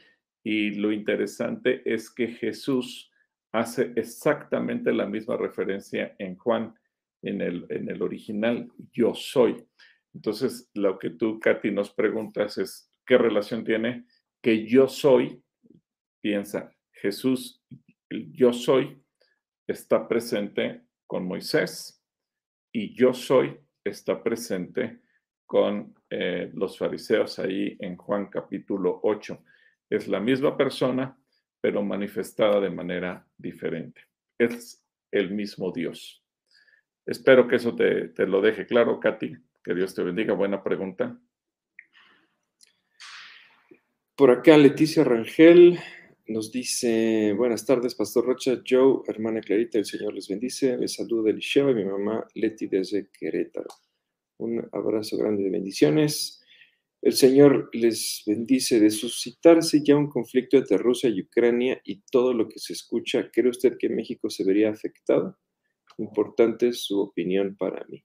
Y lo interesante es que Jesús hace exactamente la misma referencia en Juan, en el, en el original, yo soy. Entonces, lo que tú, Katy, nos preguntas es, ¿qué relación tiene? Que yo soy, piensa, Jesús, yo soy, está presente con Moisés y yo soy, está presente con eh, los fariseos ahí en Juan capítulo 8. Es la misma persona, pero manifestada de manera diferente. Es el mismo Dios. Espero que eso te, te lo deje claro, Katy. Que Dios te bendiga. Buena pregunta. Por acá Leticia Rangel nos dice, buenas tardes, Pastor Rocha, Joe, hermana Clarita, el Señor les bendice. Les saluda Elisheva y mi mamá Leti desde Querétaro. Un abrazo grande de bendiciones. El Señor les bendice de suscitarse ya un conflicto entre Rusia y Ucrania y todo lo que se escucha. ¿Cree usted que México se vería afectado? Importante su opinión para mí.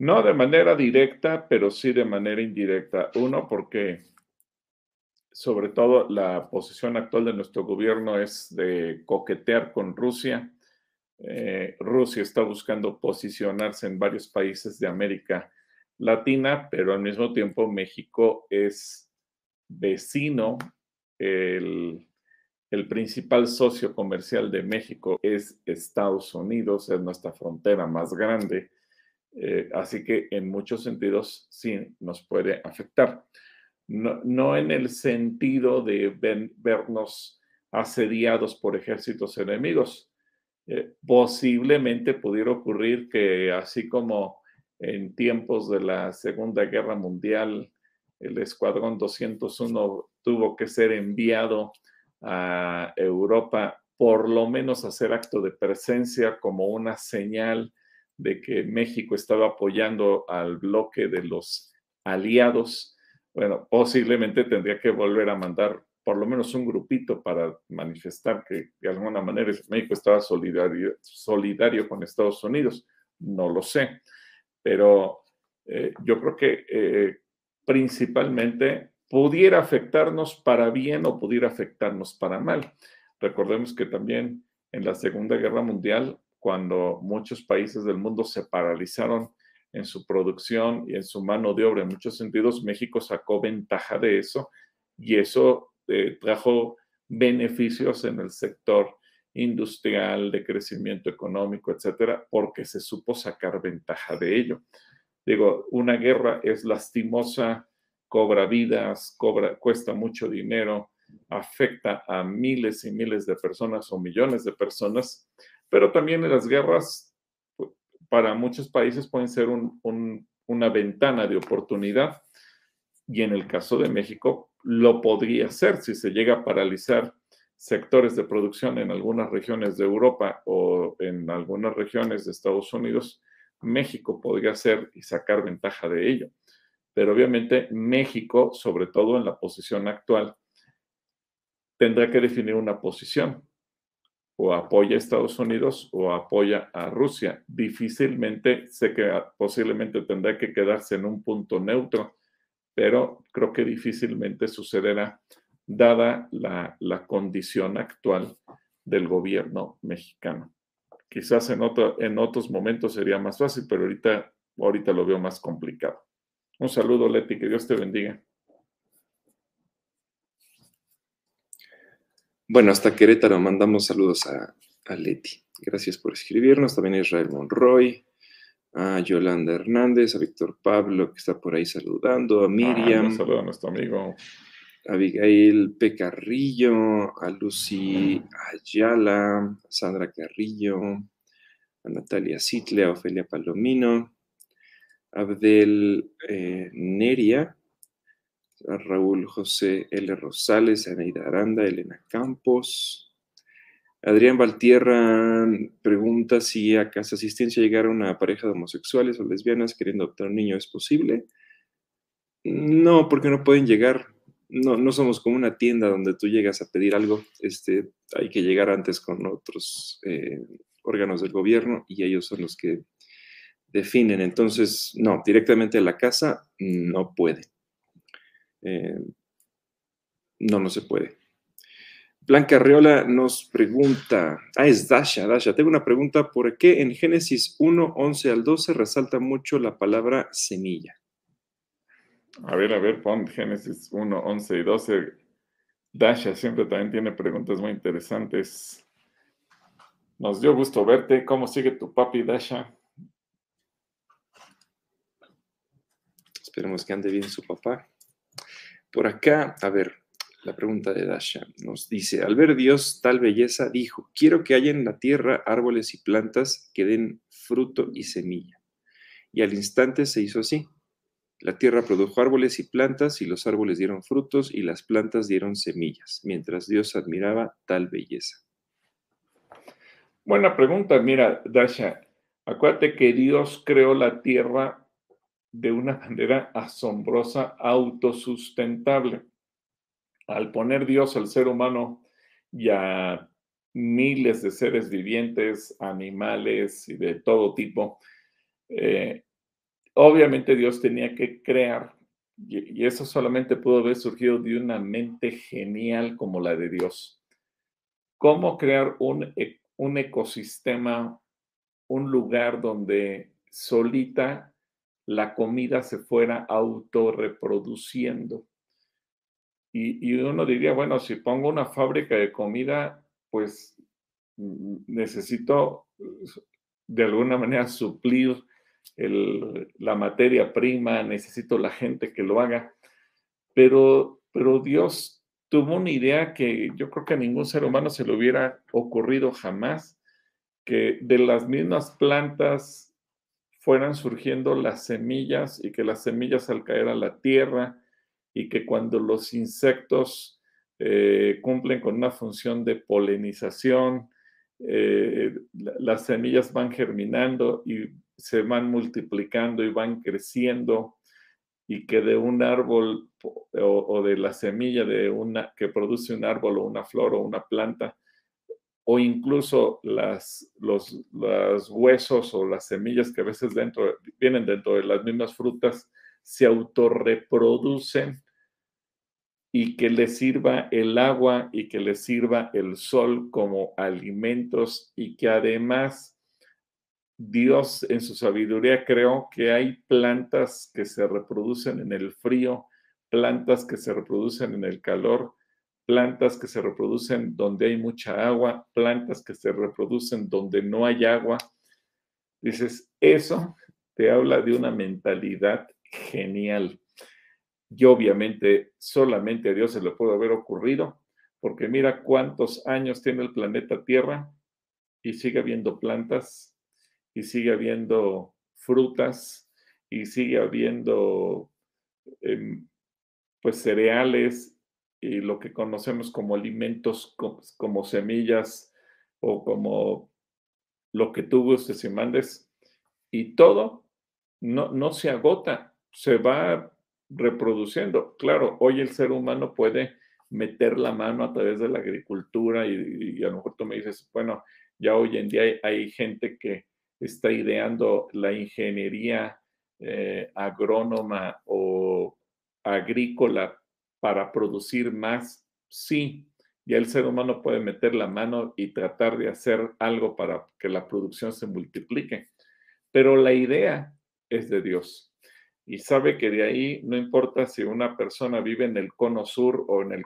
No de manera directa, pero sí de manera indirecta. Uno, porque sobre todo la posición actual de nuestro gobierno es de coquetear con Rusia. Eh, Rusia está buscando posicionarse en varios países de América Latina, pero al mismo tiempo México es vecino. El, principal socio comercial de México es Estados Unidos, es nuestra frontera más grande. Eh, así que en muchos sentidos sí nos puede afectar. No, en el sentido de vernos asediados por ejércitos enemigos. Eh, posiblemente pudiera ocurrir que así como en tiempos de la Segunda Guerra Mundial, el Escuadrón 201 tuvo que ser enviado a Europa por lo menos hacer acto de presencia como una señal de que México estaba apoyando al bloque de los aliados, bueno, posiblemente tendría que volver a mandar por lo menos un grupito para manifestar que de alguna manera México estaba solidario, solidario con Estados Unidos. No lo sé, pero eh, yo creo que eh, principalmente pudiera afectarnos para bien o pudiera afectarnos para mal. Recordemos que también en la Segunda Guerra Mundial cuando muchos países del mundo se paralizaron en su producción y en su mano de obra. En muchos sentidos, México sacó ventaja de eso y eso eh, trajo beneficios en el sector industrial, de crecimiento económico, etcétera, porque se supo sacar ventaja de ello. Digo, una guerra es lastimosa, cobra vidas, cobra, cuesta mucho dinero, afecta a miles y miles de personas o millones de personas, pero también las guerras para muchos países pueden ser una ventana de oportunidad y en el caso de México lo podría ser si se llega a paralizar sectores de producción en algunas regiones de Europa o en algunas regiones de Estados Unidos, México podría ser y sacar ventaja de ello. Pero obviamente México, sobre todo en la posición actual, tendrá que definir una posición o apoya a Estados Unidos o apoya a Rusia. Difícilmente, sé que posiblemente tendrá que quedarse en un punto neutro, pero creo que difícilmente sucederá dada la, condición actual del gobierno mexicano. Quizás en, otro, en otros momentos sería más fácil, pero ahorita, ahorita lo veo más complicado. Un saludo, Leti, que Dios te bendiga. Bueno, hasta Querétaro mandamos saludos a, Leti. Gracias por escribirnos. También a Israel Monroy, a Yolanda Hernández, a Víctor Pablo, que está por ahí saludando, a ah, Miriam. saludo a nuestro amigo. A Abigail P. Carrillo, a Lucy Ayala, a Sandra Carrillo, a Natalia Sitle, a Ofelia Palomino, a Abdel eh, Neria, a Raúl José L. Rosales, a Neida Aranda, Elena Campos. Adrián Valtierra pregunta si a casa asistencia llegara una pareja de homosexuales o lesbianas queriendo adoptar un niño, ¿es posible? No, porque no pueden llegar. No, no somos como una tienda donde tú llegas a pedir algo. Este, hay que llegar antes con otros eh, órganos del gobierno y ellos son los que definen. Entonces, no, directamente a la casa no puede. Eh, no, no se puede. Blanca Arriola nos pregunta, ah, es Dasha, Dasha, tengo una pregunta, ¿por qué en Génesis 1, 11 al 12 resalta mucho la palabra semilla? A ver, a ver, pon Génesis 1, 11 y 12. Dasha siempre también tiene preguntas muy interesantes. Nos dio gusto verte. ¿Cómo sigue tu papi, Dasha? Esperemos que ande bien su papá. Por acá, a ver, la pregunta de Dasha nos dice, al ver Dios tal belleza, dijo, quiero que haya en la tierra árboles y plantas que den fruto y semilla. Y al instante se hizo así. La tierra produjo árboles y plantas, y los árboles dieron frutos, y las plantas dieron semillas, mientras Dios admiraba tal belleza. Buena pregunta, mira, Dasha. Acuérdate que Dios creó la tierra de una *laughs* manera asombrosa, autosustentable al poner Dios al ser humano y a miles de seres vivientes, animales y de todo tipo, eh, obviamente Dios tenía que crear, y, eso solamente pudo haber surgido de una mente genial como la de Dios. ¿Cómo crear un, e, un ecosistema, un lugar donde solita la comida se fuera autorreproduciendo? Y, uno diría, bueno, si pongo una fábrica de comida, pues mm, necesito de alguna manera suplir la materia prima, necesito la gente que lo haga. Pero, pero Dios tuvo una idea que yo creo que a ningún ser humano se le hubiera ocurrido jamás, que de las mismas plantas fueran surgiendo las semillas y que las semillas al caer a la tierra, y que cuando los insectos eh, cumplen con una función de polinización, eh, las semillas van germinando y se van multiplicando y van creciendo y que de un árbol o, de la semilla de una que produce un árbol o una flor o una planta o incluso las, los, los huesos o las semillas que a veces dentro, vienen dentro de las mismas frutas se autorreproducen y que les sirva el agua y que les sirva el sol como alimentos y que además Dios en su sabiduría creó que hay plantas que se reproducen en el frío, plantas que se reproducen en el calor, plantas que se reproducen donde hay mucha agua, plantas que se reproducen donde no hay agua. Dices, eso te habla de una mentalidad genial. Y obviamente solamente a Dios se le puede haber ocurrido, porque mira cuántos años tiene el planeta Tierra y sigue habiendo plantas y sigue habiendo frutas y sigue habiendo em, pues cereales y lo que conocemos como alimentos como, semillas o como lo que tú gustes y mandes y todo no, no se agota, se va reproduciendo. Claro, hoy el ser humano puede meter la mano a través de la agricultura y, a lo mejor tú me dices, bueno, ya hoy en día hay, gente que está ideando la ingeniería eh, agrónoma o agrícola para producir más. Sí, ya el ser humano puede meter la mano y tratar de hacer algo para que la producción se multiplique. Pero la idea es de Dios y sabe que de ahí no importa si una persona vive en el cono sur o en el,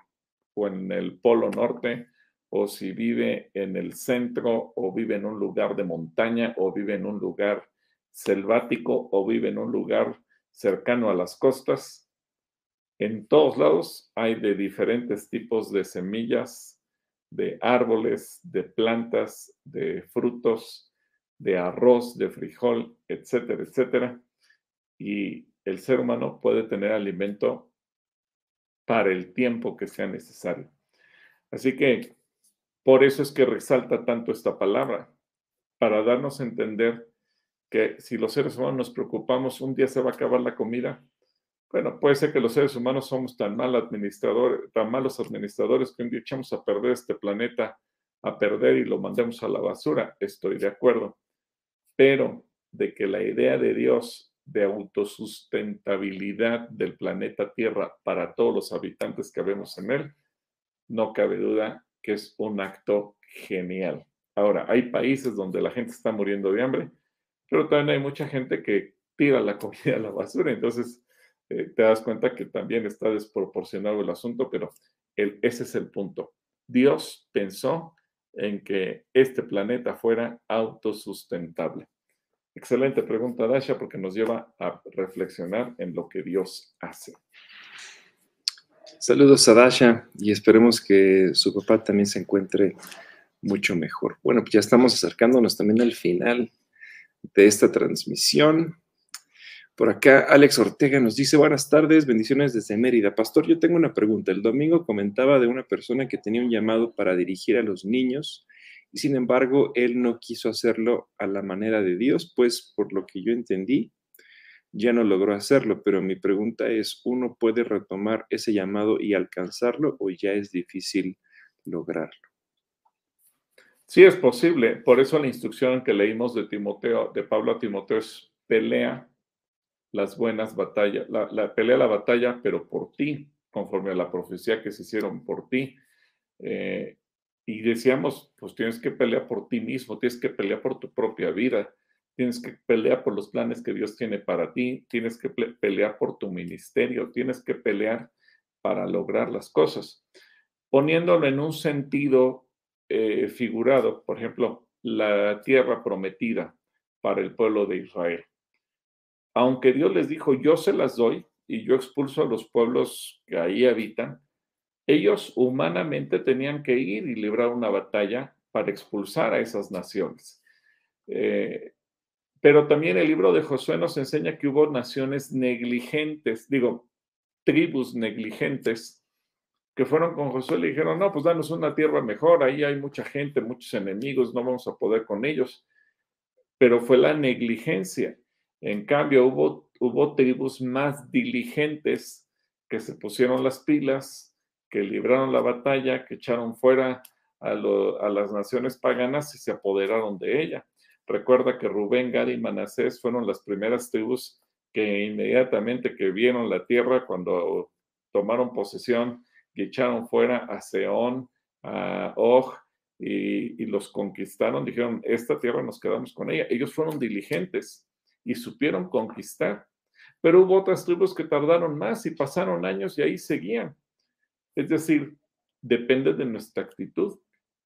o en el polo norte, o si vive en el centro, o vive en un lugar de montaña, o vive en un lugar selvático, o vive en un lugar cercano a las costas. En todos lados hay de diferentes tipos de semillas, de árboles, de plantas, de frutos, de arroz, de frijol, etcétera, etcétera. Y el ser humano puede tener alimento para el tiempo que sea necesario. Así que por eso es que resalta tanto esta palabra, para darnos a entender que si los seres humanos nos preocupamos, un día se va a acabar la comida. Bueno, puede ser que los seres humanos somos tan, mal administradores, tan malos administradores que un día echamos a perder este planeta, a perder y lo mandemos a la basura. Estoy de acuerdo. Pero de que la idea de Dios de autosustentabilidad del planeta Tierra para todos los habitantes que vemos en él, no cabe duda que es un acto genial. Ahora, hay países donde la gente está muriendo de hambre, pero también hay mucha gente que tira la comida a la basura. Entonces, eh, te das cuenta que también está desproporcionado el asunto, pero ese es el punto. Dios pensó en que este planeta fuera autosustentable. Excelente pregunta, Dasha, porque nos lleva a reflexionar en lo que Dios hace. Saludos a Dasha y esperemos que su papá también se encuentre mucho mejor. Bueno, pues ya estamos acercándonos también al final de esta transmisión. Por acá, Alex Ortega nos dice, buenas tardes, bendiciones desde Mérida. Pastor, yo tengo una pregunta. El domingo comentaba de una persona que tenía un llamado para dirigir a los niños y sin embargo él no quiso hacerlo a la manera de Dios, pues por lo que yo entendí, ya no logró hacerlo. Pero mi pregunta es, ¿uno puede retomar ese llamado y alcanzarlo o ya es difícil lograrlo? Sí es posible. Por eso la instrucción que leímos de Timoteo, de Pablo a Timoteo es pelea las buenas batallas, la, pelea la batalla, pero por ti, conforme a la profecía que se hicieron por ti. Eh, y decíamos, pues tienes que pelear por ti mismo, tienes que pelear por tu propia vida, tienes que pelear por los planes que Dios tiene para ti, tienes que pelear por tu ministerio, tienes que pelear para lograr las cosas. Poniéndolo en un sentido eh, figurado, por ejemplo, la tierra prometida para el pueblo de Israel aunque Dios les dijo, yo se las doy y yo expulso a los pueblos que ahí habitan, ellos humanamente tenían que ir y librar una batalla para expulsar a esas naciones. Eh, pero también el libro de Josué nos enseña que hubo naciones negligentes, digo, tribus negligentes, que fueron con Josué y le dijeron, no, pues danos una tierra mejor, ahí hay mucha gente, muchos enemigos, no vamos a poder con ellos. Pero fue la negligencia. En cambio, hubo, hubo tribus más diligentes que se pusieron las pilas, que libraron la batalla, que echaron fuera a, las naciones paganas y se apoderaron de ella. Recuerda que Rubén, Gad y Manasés fueron las primeras tribus que inmediatamente que vieron la tierra cuando tomaron posesión y echaron fuera a Seón, a Og y, y los conquistaron, dijeron, esta tierra nos quedamos con ella. Ellos fueron diligentes y supieron conquistar. Pero hubo otras tribus que tardaron más y pasaron años y ahí seguían. Es decir, depende de nuestra actitud.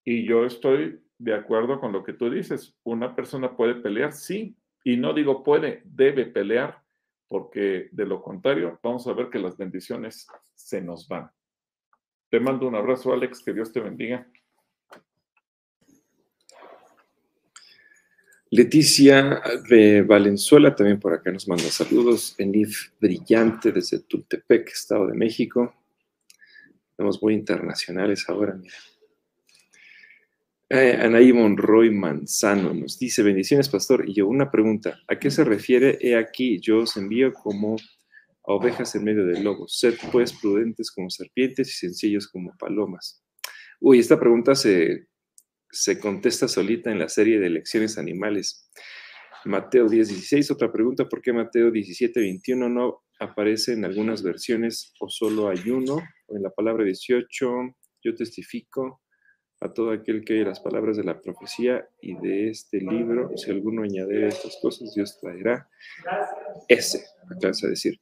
Y yo estoy de acuerdo con lo que tú dices. Una persona puede pelear, sí, y no digo puede, debe pelear, porque de lo contrario vamos a ver que las bendiciones se nos van. Te mando un abrazo, Alex, que Dios te bendiga. Leticia de Valenzuela también por acá nos manda saludos. Enif Brillante desde Tultepec, Estado de México. Estamos muy internacionales ahora, mira. Eh, Anaí Monroy Manzano nos dice, bendiciones, pastor. Y yo, una pregunta, ¿a qué se refiere? He aquí, yo os envío como a ovejas en medio de lobos. Sed pues prudentes como serpientes y sencillos como palomas. Uy, esta pregunta se se contesta solita en la serie de lecciones animales. Mateo 10, 16. Otra pregunta, ¿por qué Mateo 17, 21 no aparece en algunas versiones o solo hay uno? En la palabra 18, yo testifico a todo aquel que oye las palabras de la profecía y de este libro, si alguno añade estas cosas, Dios traerá ese, alcanza a decir.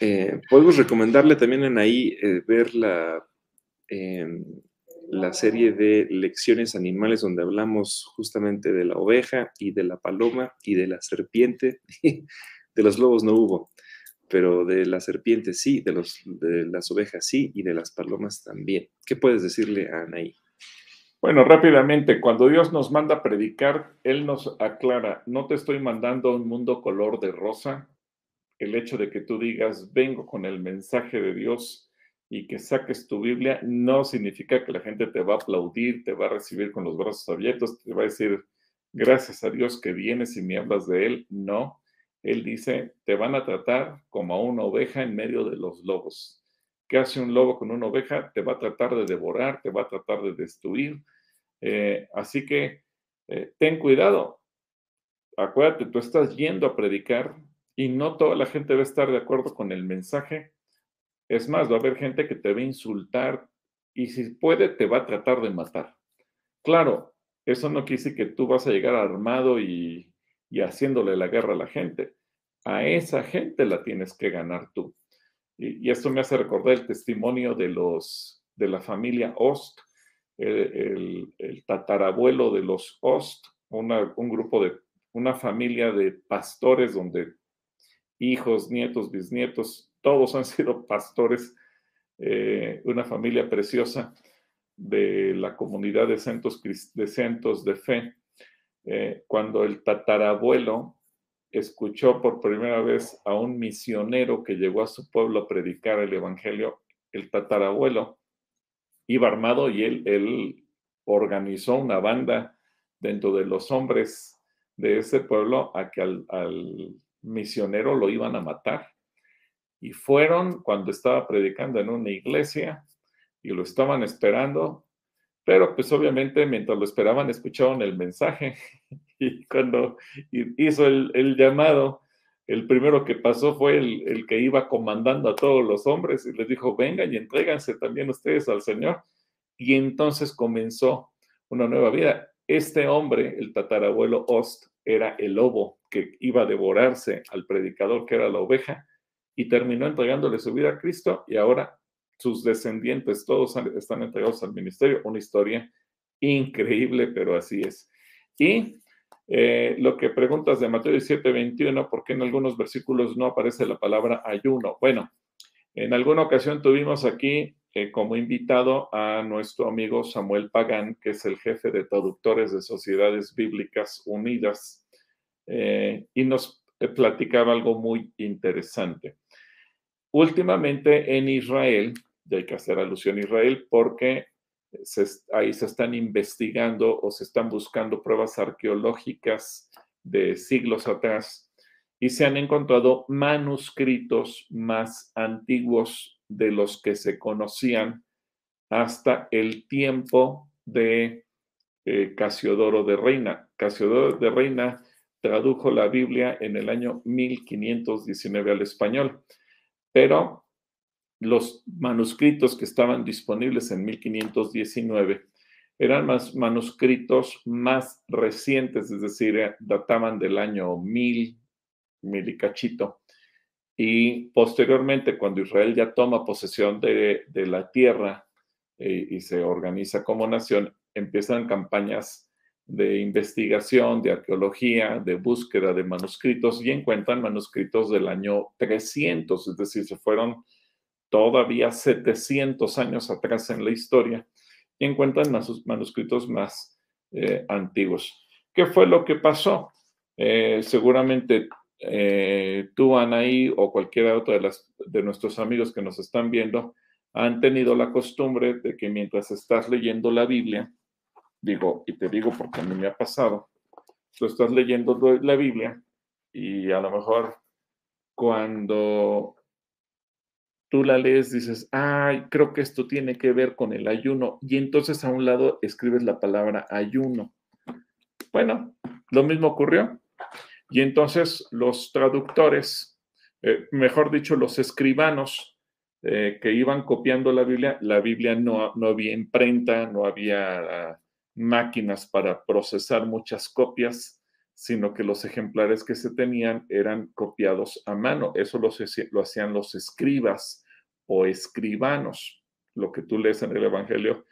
Eh, podemos recomendarle también en ahí eh, ver la, em, la serie de lecciones animales donde hablamos justamente de la oveja y de la paloma y de la serpiente. *laughs* de los lobos no hubo, pero de la serpiente sí, de, los, de las ovejas sí y de las palomas también. ¿Qué puedes decirle a Anaí? Bueno, rápidamente, cuando Dios nos manda a predicar, Él nos aclara, no te estoy mandando a un mundo color de rosa. El hecho de que tú digas, vengo con el mensaje de Dios, y que saques tu Biblia no significa que la gente te va a aplaudir, te va a recibir con los brazos abiertos, te va a decir, gracias a Dios que vienes y me hablas de Él. No, Él dice, te van a tratar como a una oveja en medio de los lobos. ¿Qué hace un lobo con una oveja? Te va a tratar de devorar, te va a tratar de destruir. Eh, así que eh, ten cuidado. Acuérdate, tú estás yendo a predicar y no toda la gente va a estar de acuerdo con el mensaje es más, va a haber gente que te va a insultar y si puede te va a tratar de matar. Claro, eso no quiere decir que tú vas a llegar armado y, haciéndole la guerra a la gente, a esa gente la tienes que ganar tú. Y, esto me hace recordar el testimonio de los de la familia Ost, el, tatarabuelo de los Ost, un grupo de una familia de pastores donde hijos, nietos, bisnietos, todos han *laughs* sido pastores, eh, una familia preciosa de la comunidad de centros de, de fe. Eh, cuando el tatarabuelo escuchó por primera vez a un misionero que llegó a su pueblo a predicar el Evangelio, el tatarabuelo iba armado y él, organizó una banda dentro de los hombres de ese pueblo a que al misionero lo iban a matar. Y fueron cuando estaba predicando en una iglesia y lo estaban esperando, pero pues obviamente mientras lo esperaban escuchaban el mensaje *laughs* y cuando hizo el, llamado, el primero que pasó fue el, que iba comandando a todos los hombres y les dijo, vengan y entréganse también ustedes al Señor. Y entonces comenzó una nueva vida. Este hombre, el tatarabuelo Ost, era el lobo que iba a devorarse al predicador que era la oveja y terminó entregándole su vida a Cristo y ahora sus descendientes todos están entregados al ministerio. Una historia increíble, pero así es. Y eh, lo que preguntas de Mateo 17, 21, ¿por qué en algunos versículos no aparece la palabra ayuno? Bueno, en alguna ocasión tuvimos aquí eh, como invitado a nuestro amigo Samuel Pagán, que es el jefe de traductores de Sociedades Bíblicas Unidas, eh, y nos platicaba algo muy interesante. Últimamente en Israel, hay que hacer alusión a Israel porque ahí se están investigando o se están buscando pruebas arqueológicas de siglos atrás y se han encontrado manuscritos más antiguos de los que se conocían hasta el tiempo de eh, Casiodoro de Reina. Casiodoro de Reina tradujo la Biblia en el año 1519 al español, pero los manuscritos que estaban disponibles en 1519 eran más manuscritos más recientes, es decir, eh, databan del año 1000, mil y cachito. Y posteriormente, cuando Israel ya toma posesión de, la tierra eh, y se organiza como nación, empiezan campañas de investigación, de arqueología, de búsqueda de manuscritos y encuentran manuscritos del año 300, es decir, se fueron todavía 700 años atrás en la historia y encuentran manuscritos más eh, antiguos. ¿Qué fue lo que pasó? Eh, seguramente eh, tú, Anaí, o cualquiera otro de, las, de nuestros amigos que nos están viendo, han tenido la costumbre de que mientras estás leyendo la Biblia, digo, y te digo porque a mí me ha pasado, tú estás leyendo la Biblia y a lo mejor cuando tú la lees, dices, ay, creo que esto tiene que ver con el ayuno, y entonces a un lado escribes la palabra ayuno. Bueno, lo mismo ocurrió. Y entonces los traductores, eh, mejor dicho, los escribanos eh, que iban copiando la Biblia, la Biblia no, no había imprenta, no había ah, máquinas para procesar muchas copias, sino que los ejemplares que se tenían eran copiados a mano. Eso lo, hacían los escribas o escribanos, lo que tú lees en el Evangelio.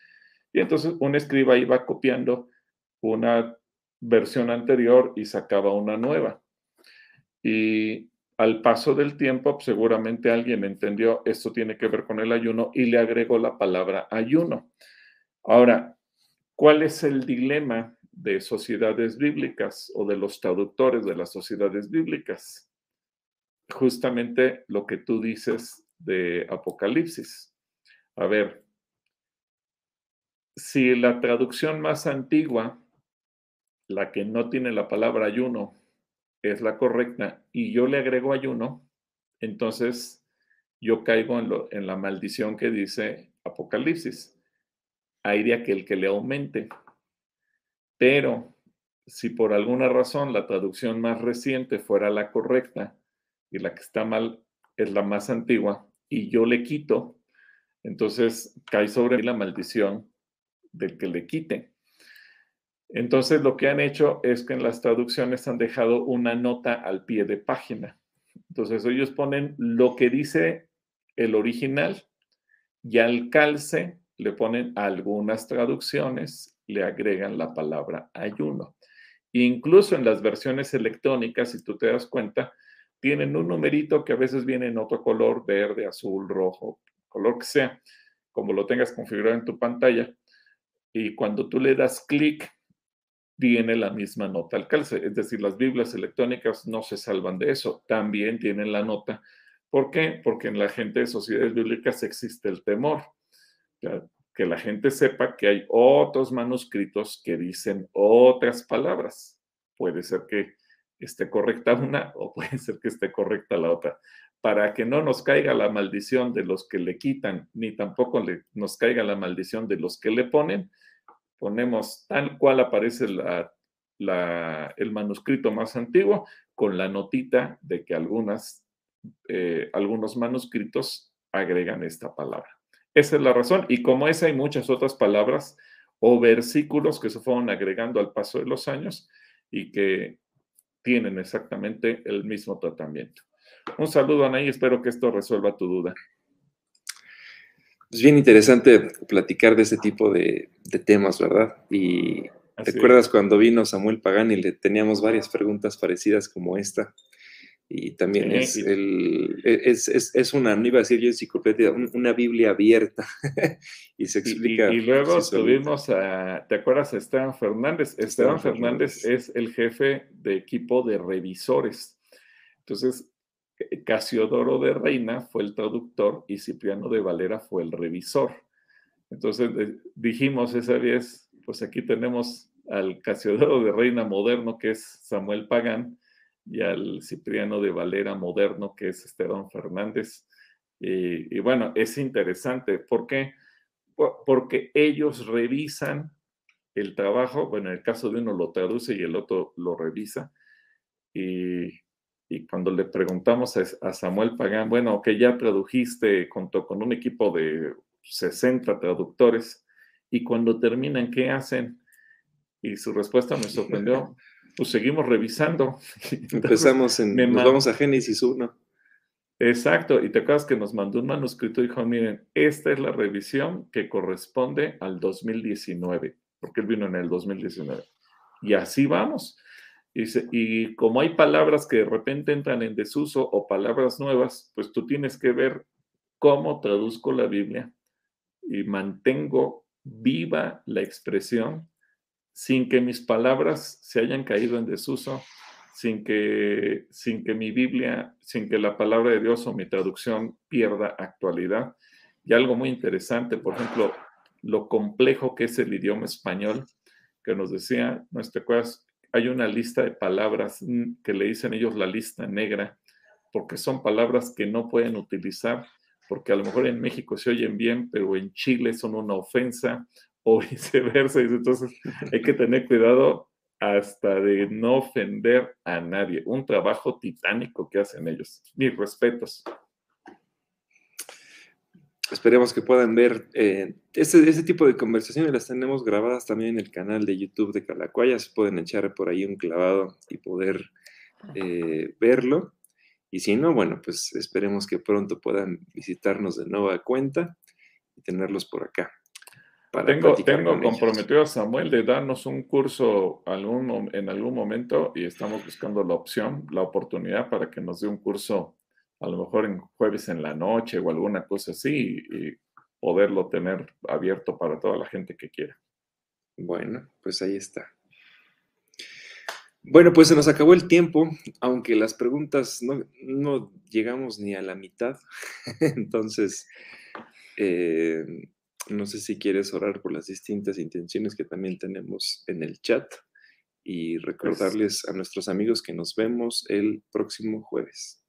Y entonces un escriba iba copiando una versión anterior y sacaba una nueva. Y al paso del tiempo, seguramente alguien entendió esto tiene que ver con el ayuno y le agregó la palabra ayuno. Ahora, ¿cuál es el dilema de sociedades bíblicas o de los traductores de las sociedades bíblicas. Justamente lo que tú dices de Apocalipsis. A ver, si la traducción más antigua, la que no tiene la palabra ayuno, es la correcta y yo le agrego ayuno, entonces yo caigo en, la maldición que dice Apocalipsis. Hay de aquel que le aumente. Pero si por alguna razón la traducción más reciente fuera la correcta y la que está mal es la más antigua y yo le quito, entonces cae sobre mí la maldición del que le quite. Entonces lo que han hecho es que en las traducciones han dejado una nota al pie de página. Entonces ellos ponen lo que dice el original y al calce le ponen algunas traducciones, le agregan la palabra ayuno. Incluso en las versiones electrónicas, si tú te das cuenta, tienen un numerito que a veces viene en otro color, verde, azul, rojo, color que sea, como lo tengas configurado en tu pantalla. Y cuando tú le das clic, viene la misma nota al calce. Es decir, las Biblias electrónicas no se salvan de eso, también tienen la nota. ¿Por qué? Porque en la gente de sociedades bíblicas existe el temor. Que la gente sepa que hay otros manuscritos que dicen otras palabras. Puede ser que esté correcta una o puede ser que esté correcta la otra. Para que no nos caiga la maldición de los que le quitan, ni tampoco le, nos caiga la maldición de los que le ponen, ponemos tal cual aparece el manuscrito más antiguo con la notita de que algunas, eh, algunos manuscritos agregan esta palabra. Esa es la razón. Y como esa hay muchas otras palabras o versículos que se fueron agregando al paso de los años y que tienen exactamente el mismo tratamiento. Un saludo, Anaí, espero que esto resuelva tu duda. Es bien interesante platicar de ese tipo de, temas, ¿verdad? Y ¿te acuerdas cuando vino Samuel Pagani y le teníamos varias preguntas parecidas como esta? Y también es, el, e, es, es, una, no iba a decir yo enciclopedia, una Biblia abierta. *laughs* y se explica. Y, luego tuvimos a, ¿te acuerdas? Esteban Fernández. Esteban, Fernández, es el jefe de equipo de revisores. Entonces, Casiodoro de Reina fue el traductor y Cipriano de Valera fue el revisor. Entonces eh, dijimos esa vez, pues aquí tenemos al Casiodoro de Reina moderno, que es Samuel Pagán, y al Cipriano de Valera moderno, que es Esteban Fernández. Y, bueno, es interesante. ¿Por qué? Porque ellos revisan el trabajo, bueno, en el caso de uno lo traduce y el otro lo revisa. Y y cuando le preguntamos a, Samuel Pagán, bueno, que ya tradujiste con, con un equipo de 60 traductores, y cuando terminan, ¿qué hacen? Y su respuesta me *laughs* sorprendió, pues seguimos revisando. *laughs* Empezamos en, nos vamos a Génesis 1. Exacto, y te acuerdas que nos mandó un manuscrito y dijo, miren, esta es la revisión que corresponde al 2019, porque él vino en el 2019. Y así vamos. Y, como hay palabras que de repente entran en desuso o palabras nuevas, pues tú tienes que ver cómo traduzco la Biblia y mantengo viva la expresión sin que mis palabras se hayan caído en desuso, sin que, sin que mi Biblia, sin que la palabra de Dios o mi traducción pierda actualidad. Y algo muy interesante, por ejemplo, lo complejo que es el idioma español, que nos decía, ¿no te acuerdas? hay una lista de palabras que le dicen ellos la lista negra, porque son palabras que no pueden utilizar, porque a lo mejor en México se oyen bien, pero en Chile son una ofensa o viceversa. Entonces hay que tener cuidado hasta de no ofender a nadie. Un trabajo titánico que hacen ellos. Mis respetos. Esperemos que puedan ver ese, tipo de conversaciones. Las tenemos grabadas también en el canal de YouTube de Calacuayas. Pueden echar por ahí un clavado y poder eh, verlo. Y si no, bueno, pues esperemos que pronto puedan visitarnos de nueva cuenta y tenerlos por acá. Tengo tengo comprometido a Samuel de darnos un curso algún, en algún momento y estamos buscando la opción, la oportunidad para que nos dé un curso a lo mejor en jueves en la noche o alguna cosa así y poderlo tener abierto para toda la gente que quiera. Bueno, pues ahí está. Bueno, pues se nos acabó el tiempo, aunque las preguntas no, llegamos ni a la mitad. *laughs* Entonces, eh, no sé si quieres orar por las distintas intenciones que también tenemos en el chat y pues recordarles a nuestros amigos que nos vemos el próximo jueves.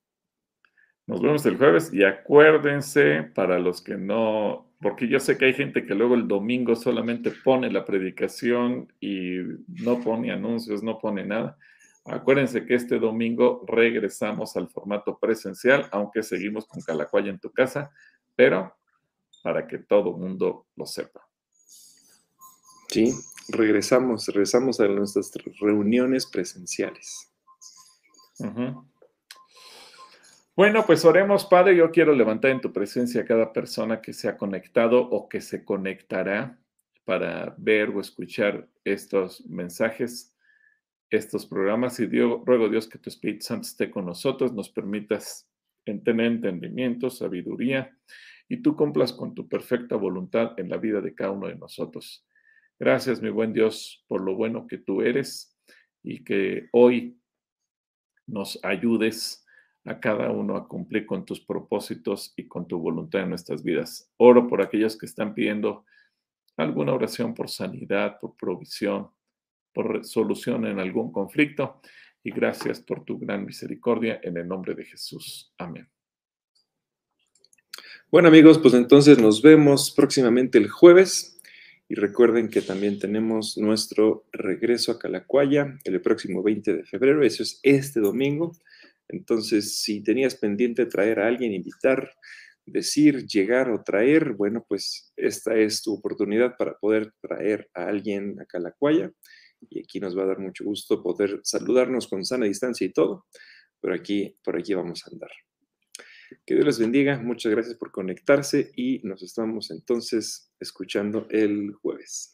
Nos vemos el jueves y acuérdense para los que no, porque yo sé que hay gente que luego el domingo solamente pone la predicación y no pone anuncios, no pone nada. Acuérdense que este domingo regresamos al formato presencial, aunque seguimos con Calacuaya en tu casa, pero para que todo mundo lo sepa. Sí, regresamos, regresamos a nuestras reuniones presenciales. Bueno, pues oremos, Padre. Yo quiero levantar en tu presencia a cada persona que se ha conectado o que se conectará para ver o escuchar estos mensajes, estos programas. Y Dios, ruego, Dios, que tu Espíritu Santo esté con nosotros, nos permitas tener entendimiento, sabiduría, y tú cumplas con tu perfecta voluntad en la vida de cada uno de nosotros. Gracias, mi buen Dios, por lo bueno que tú eres y que hoy nos ayudes a cada uno a cumplir con tus propósitos y con tu voluntad en nuestras vidas. Oro por aquellos que están pidiendo alguna oración por sanidad, por provisión, por solución en algún conflicto. Y gracias por tu gran misericordia en el nombre de Jesús. Amén. Bueno amigos, pues entonces nos vemos próximamente el jueves y recuerden que también tenemos nuestro regreso a Calacuaya el próximo 20 de febrero, eso es este domingo. Entonces, si tenías pendiente traer a alguien, invitar, decir, llegar o traer, bueno, pues esta es tu oportunidad para poder traer a alguien a Calacuaya. Y aquí nos va a dar mucho gusto poder saludarnos con sana distancia y todo, pero aquí, por aquí vamos a andar. Que Dios les bendiga, muchas gracias por conectarse y nos estamos entonces escuchando el jueves.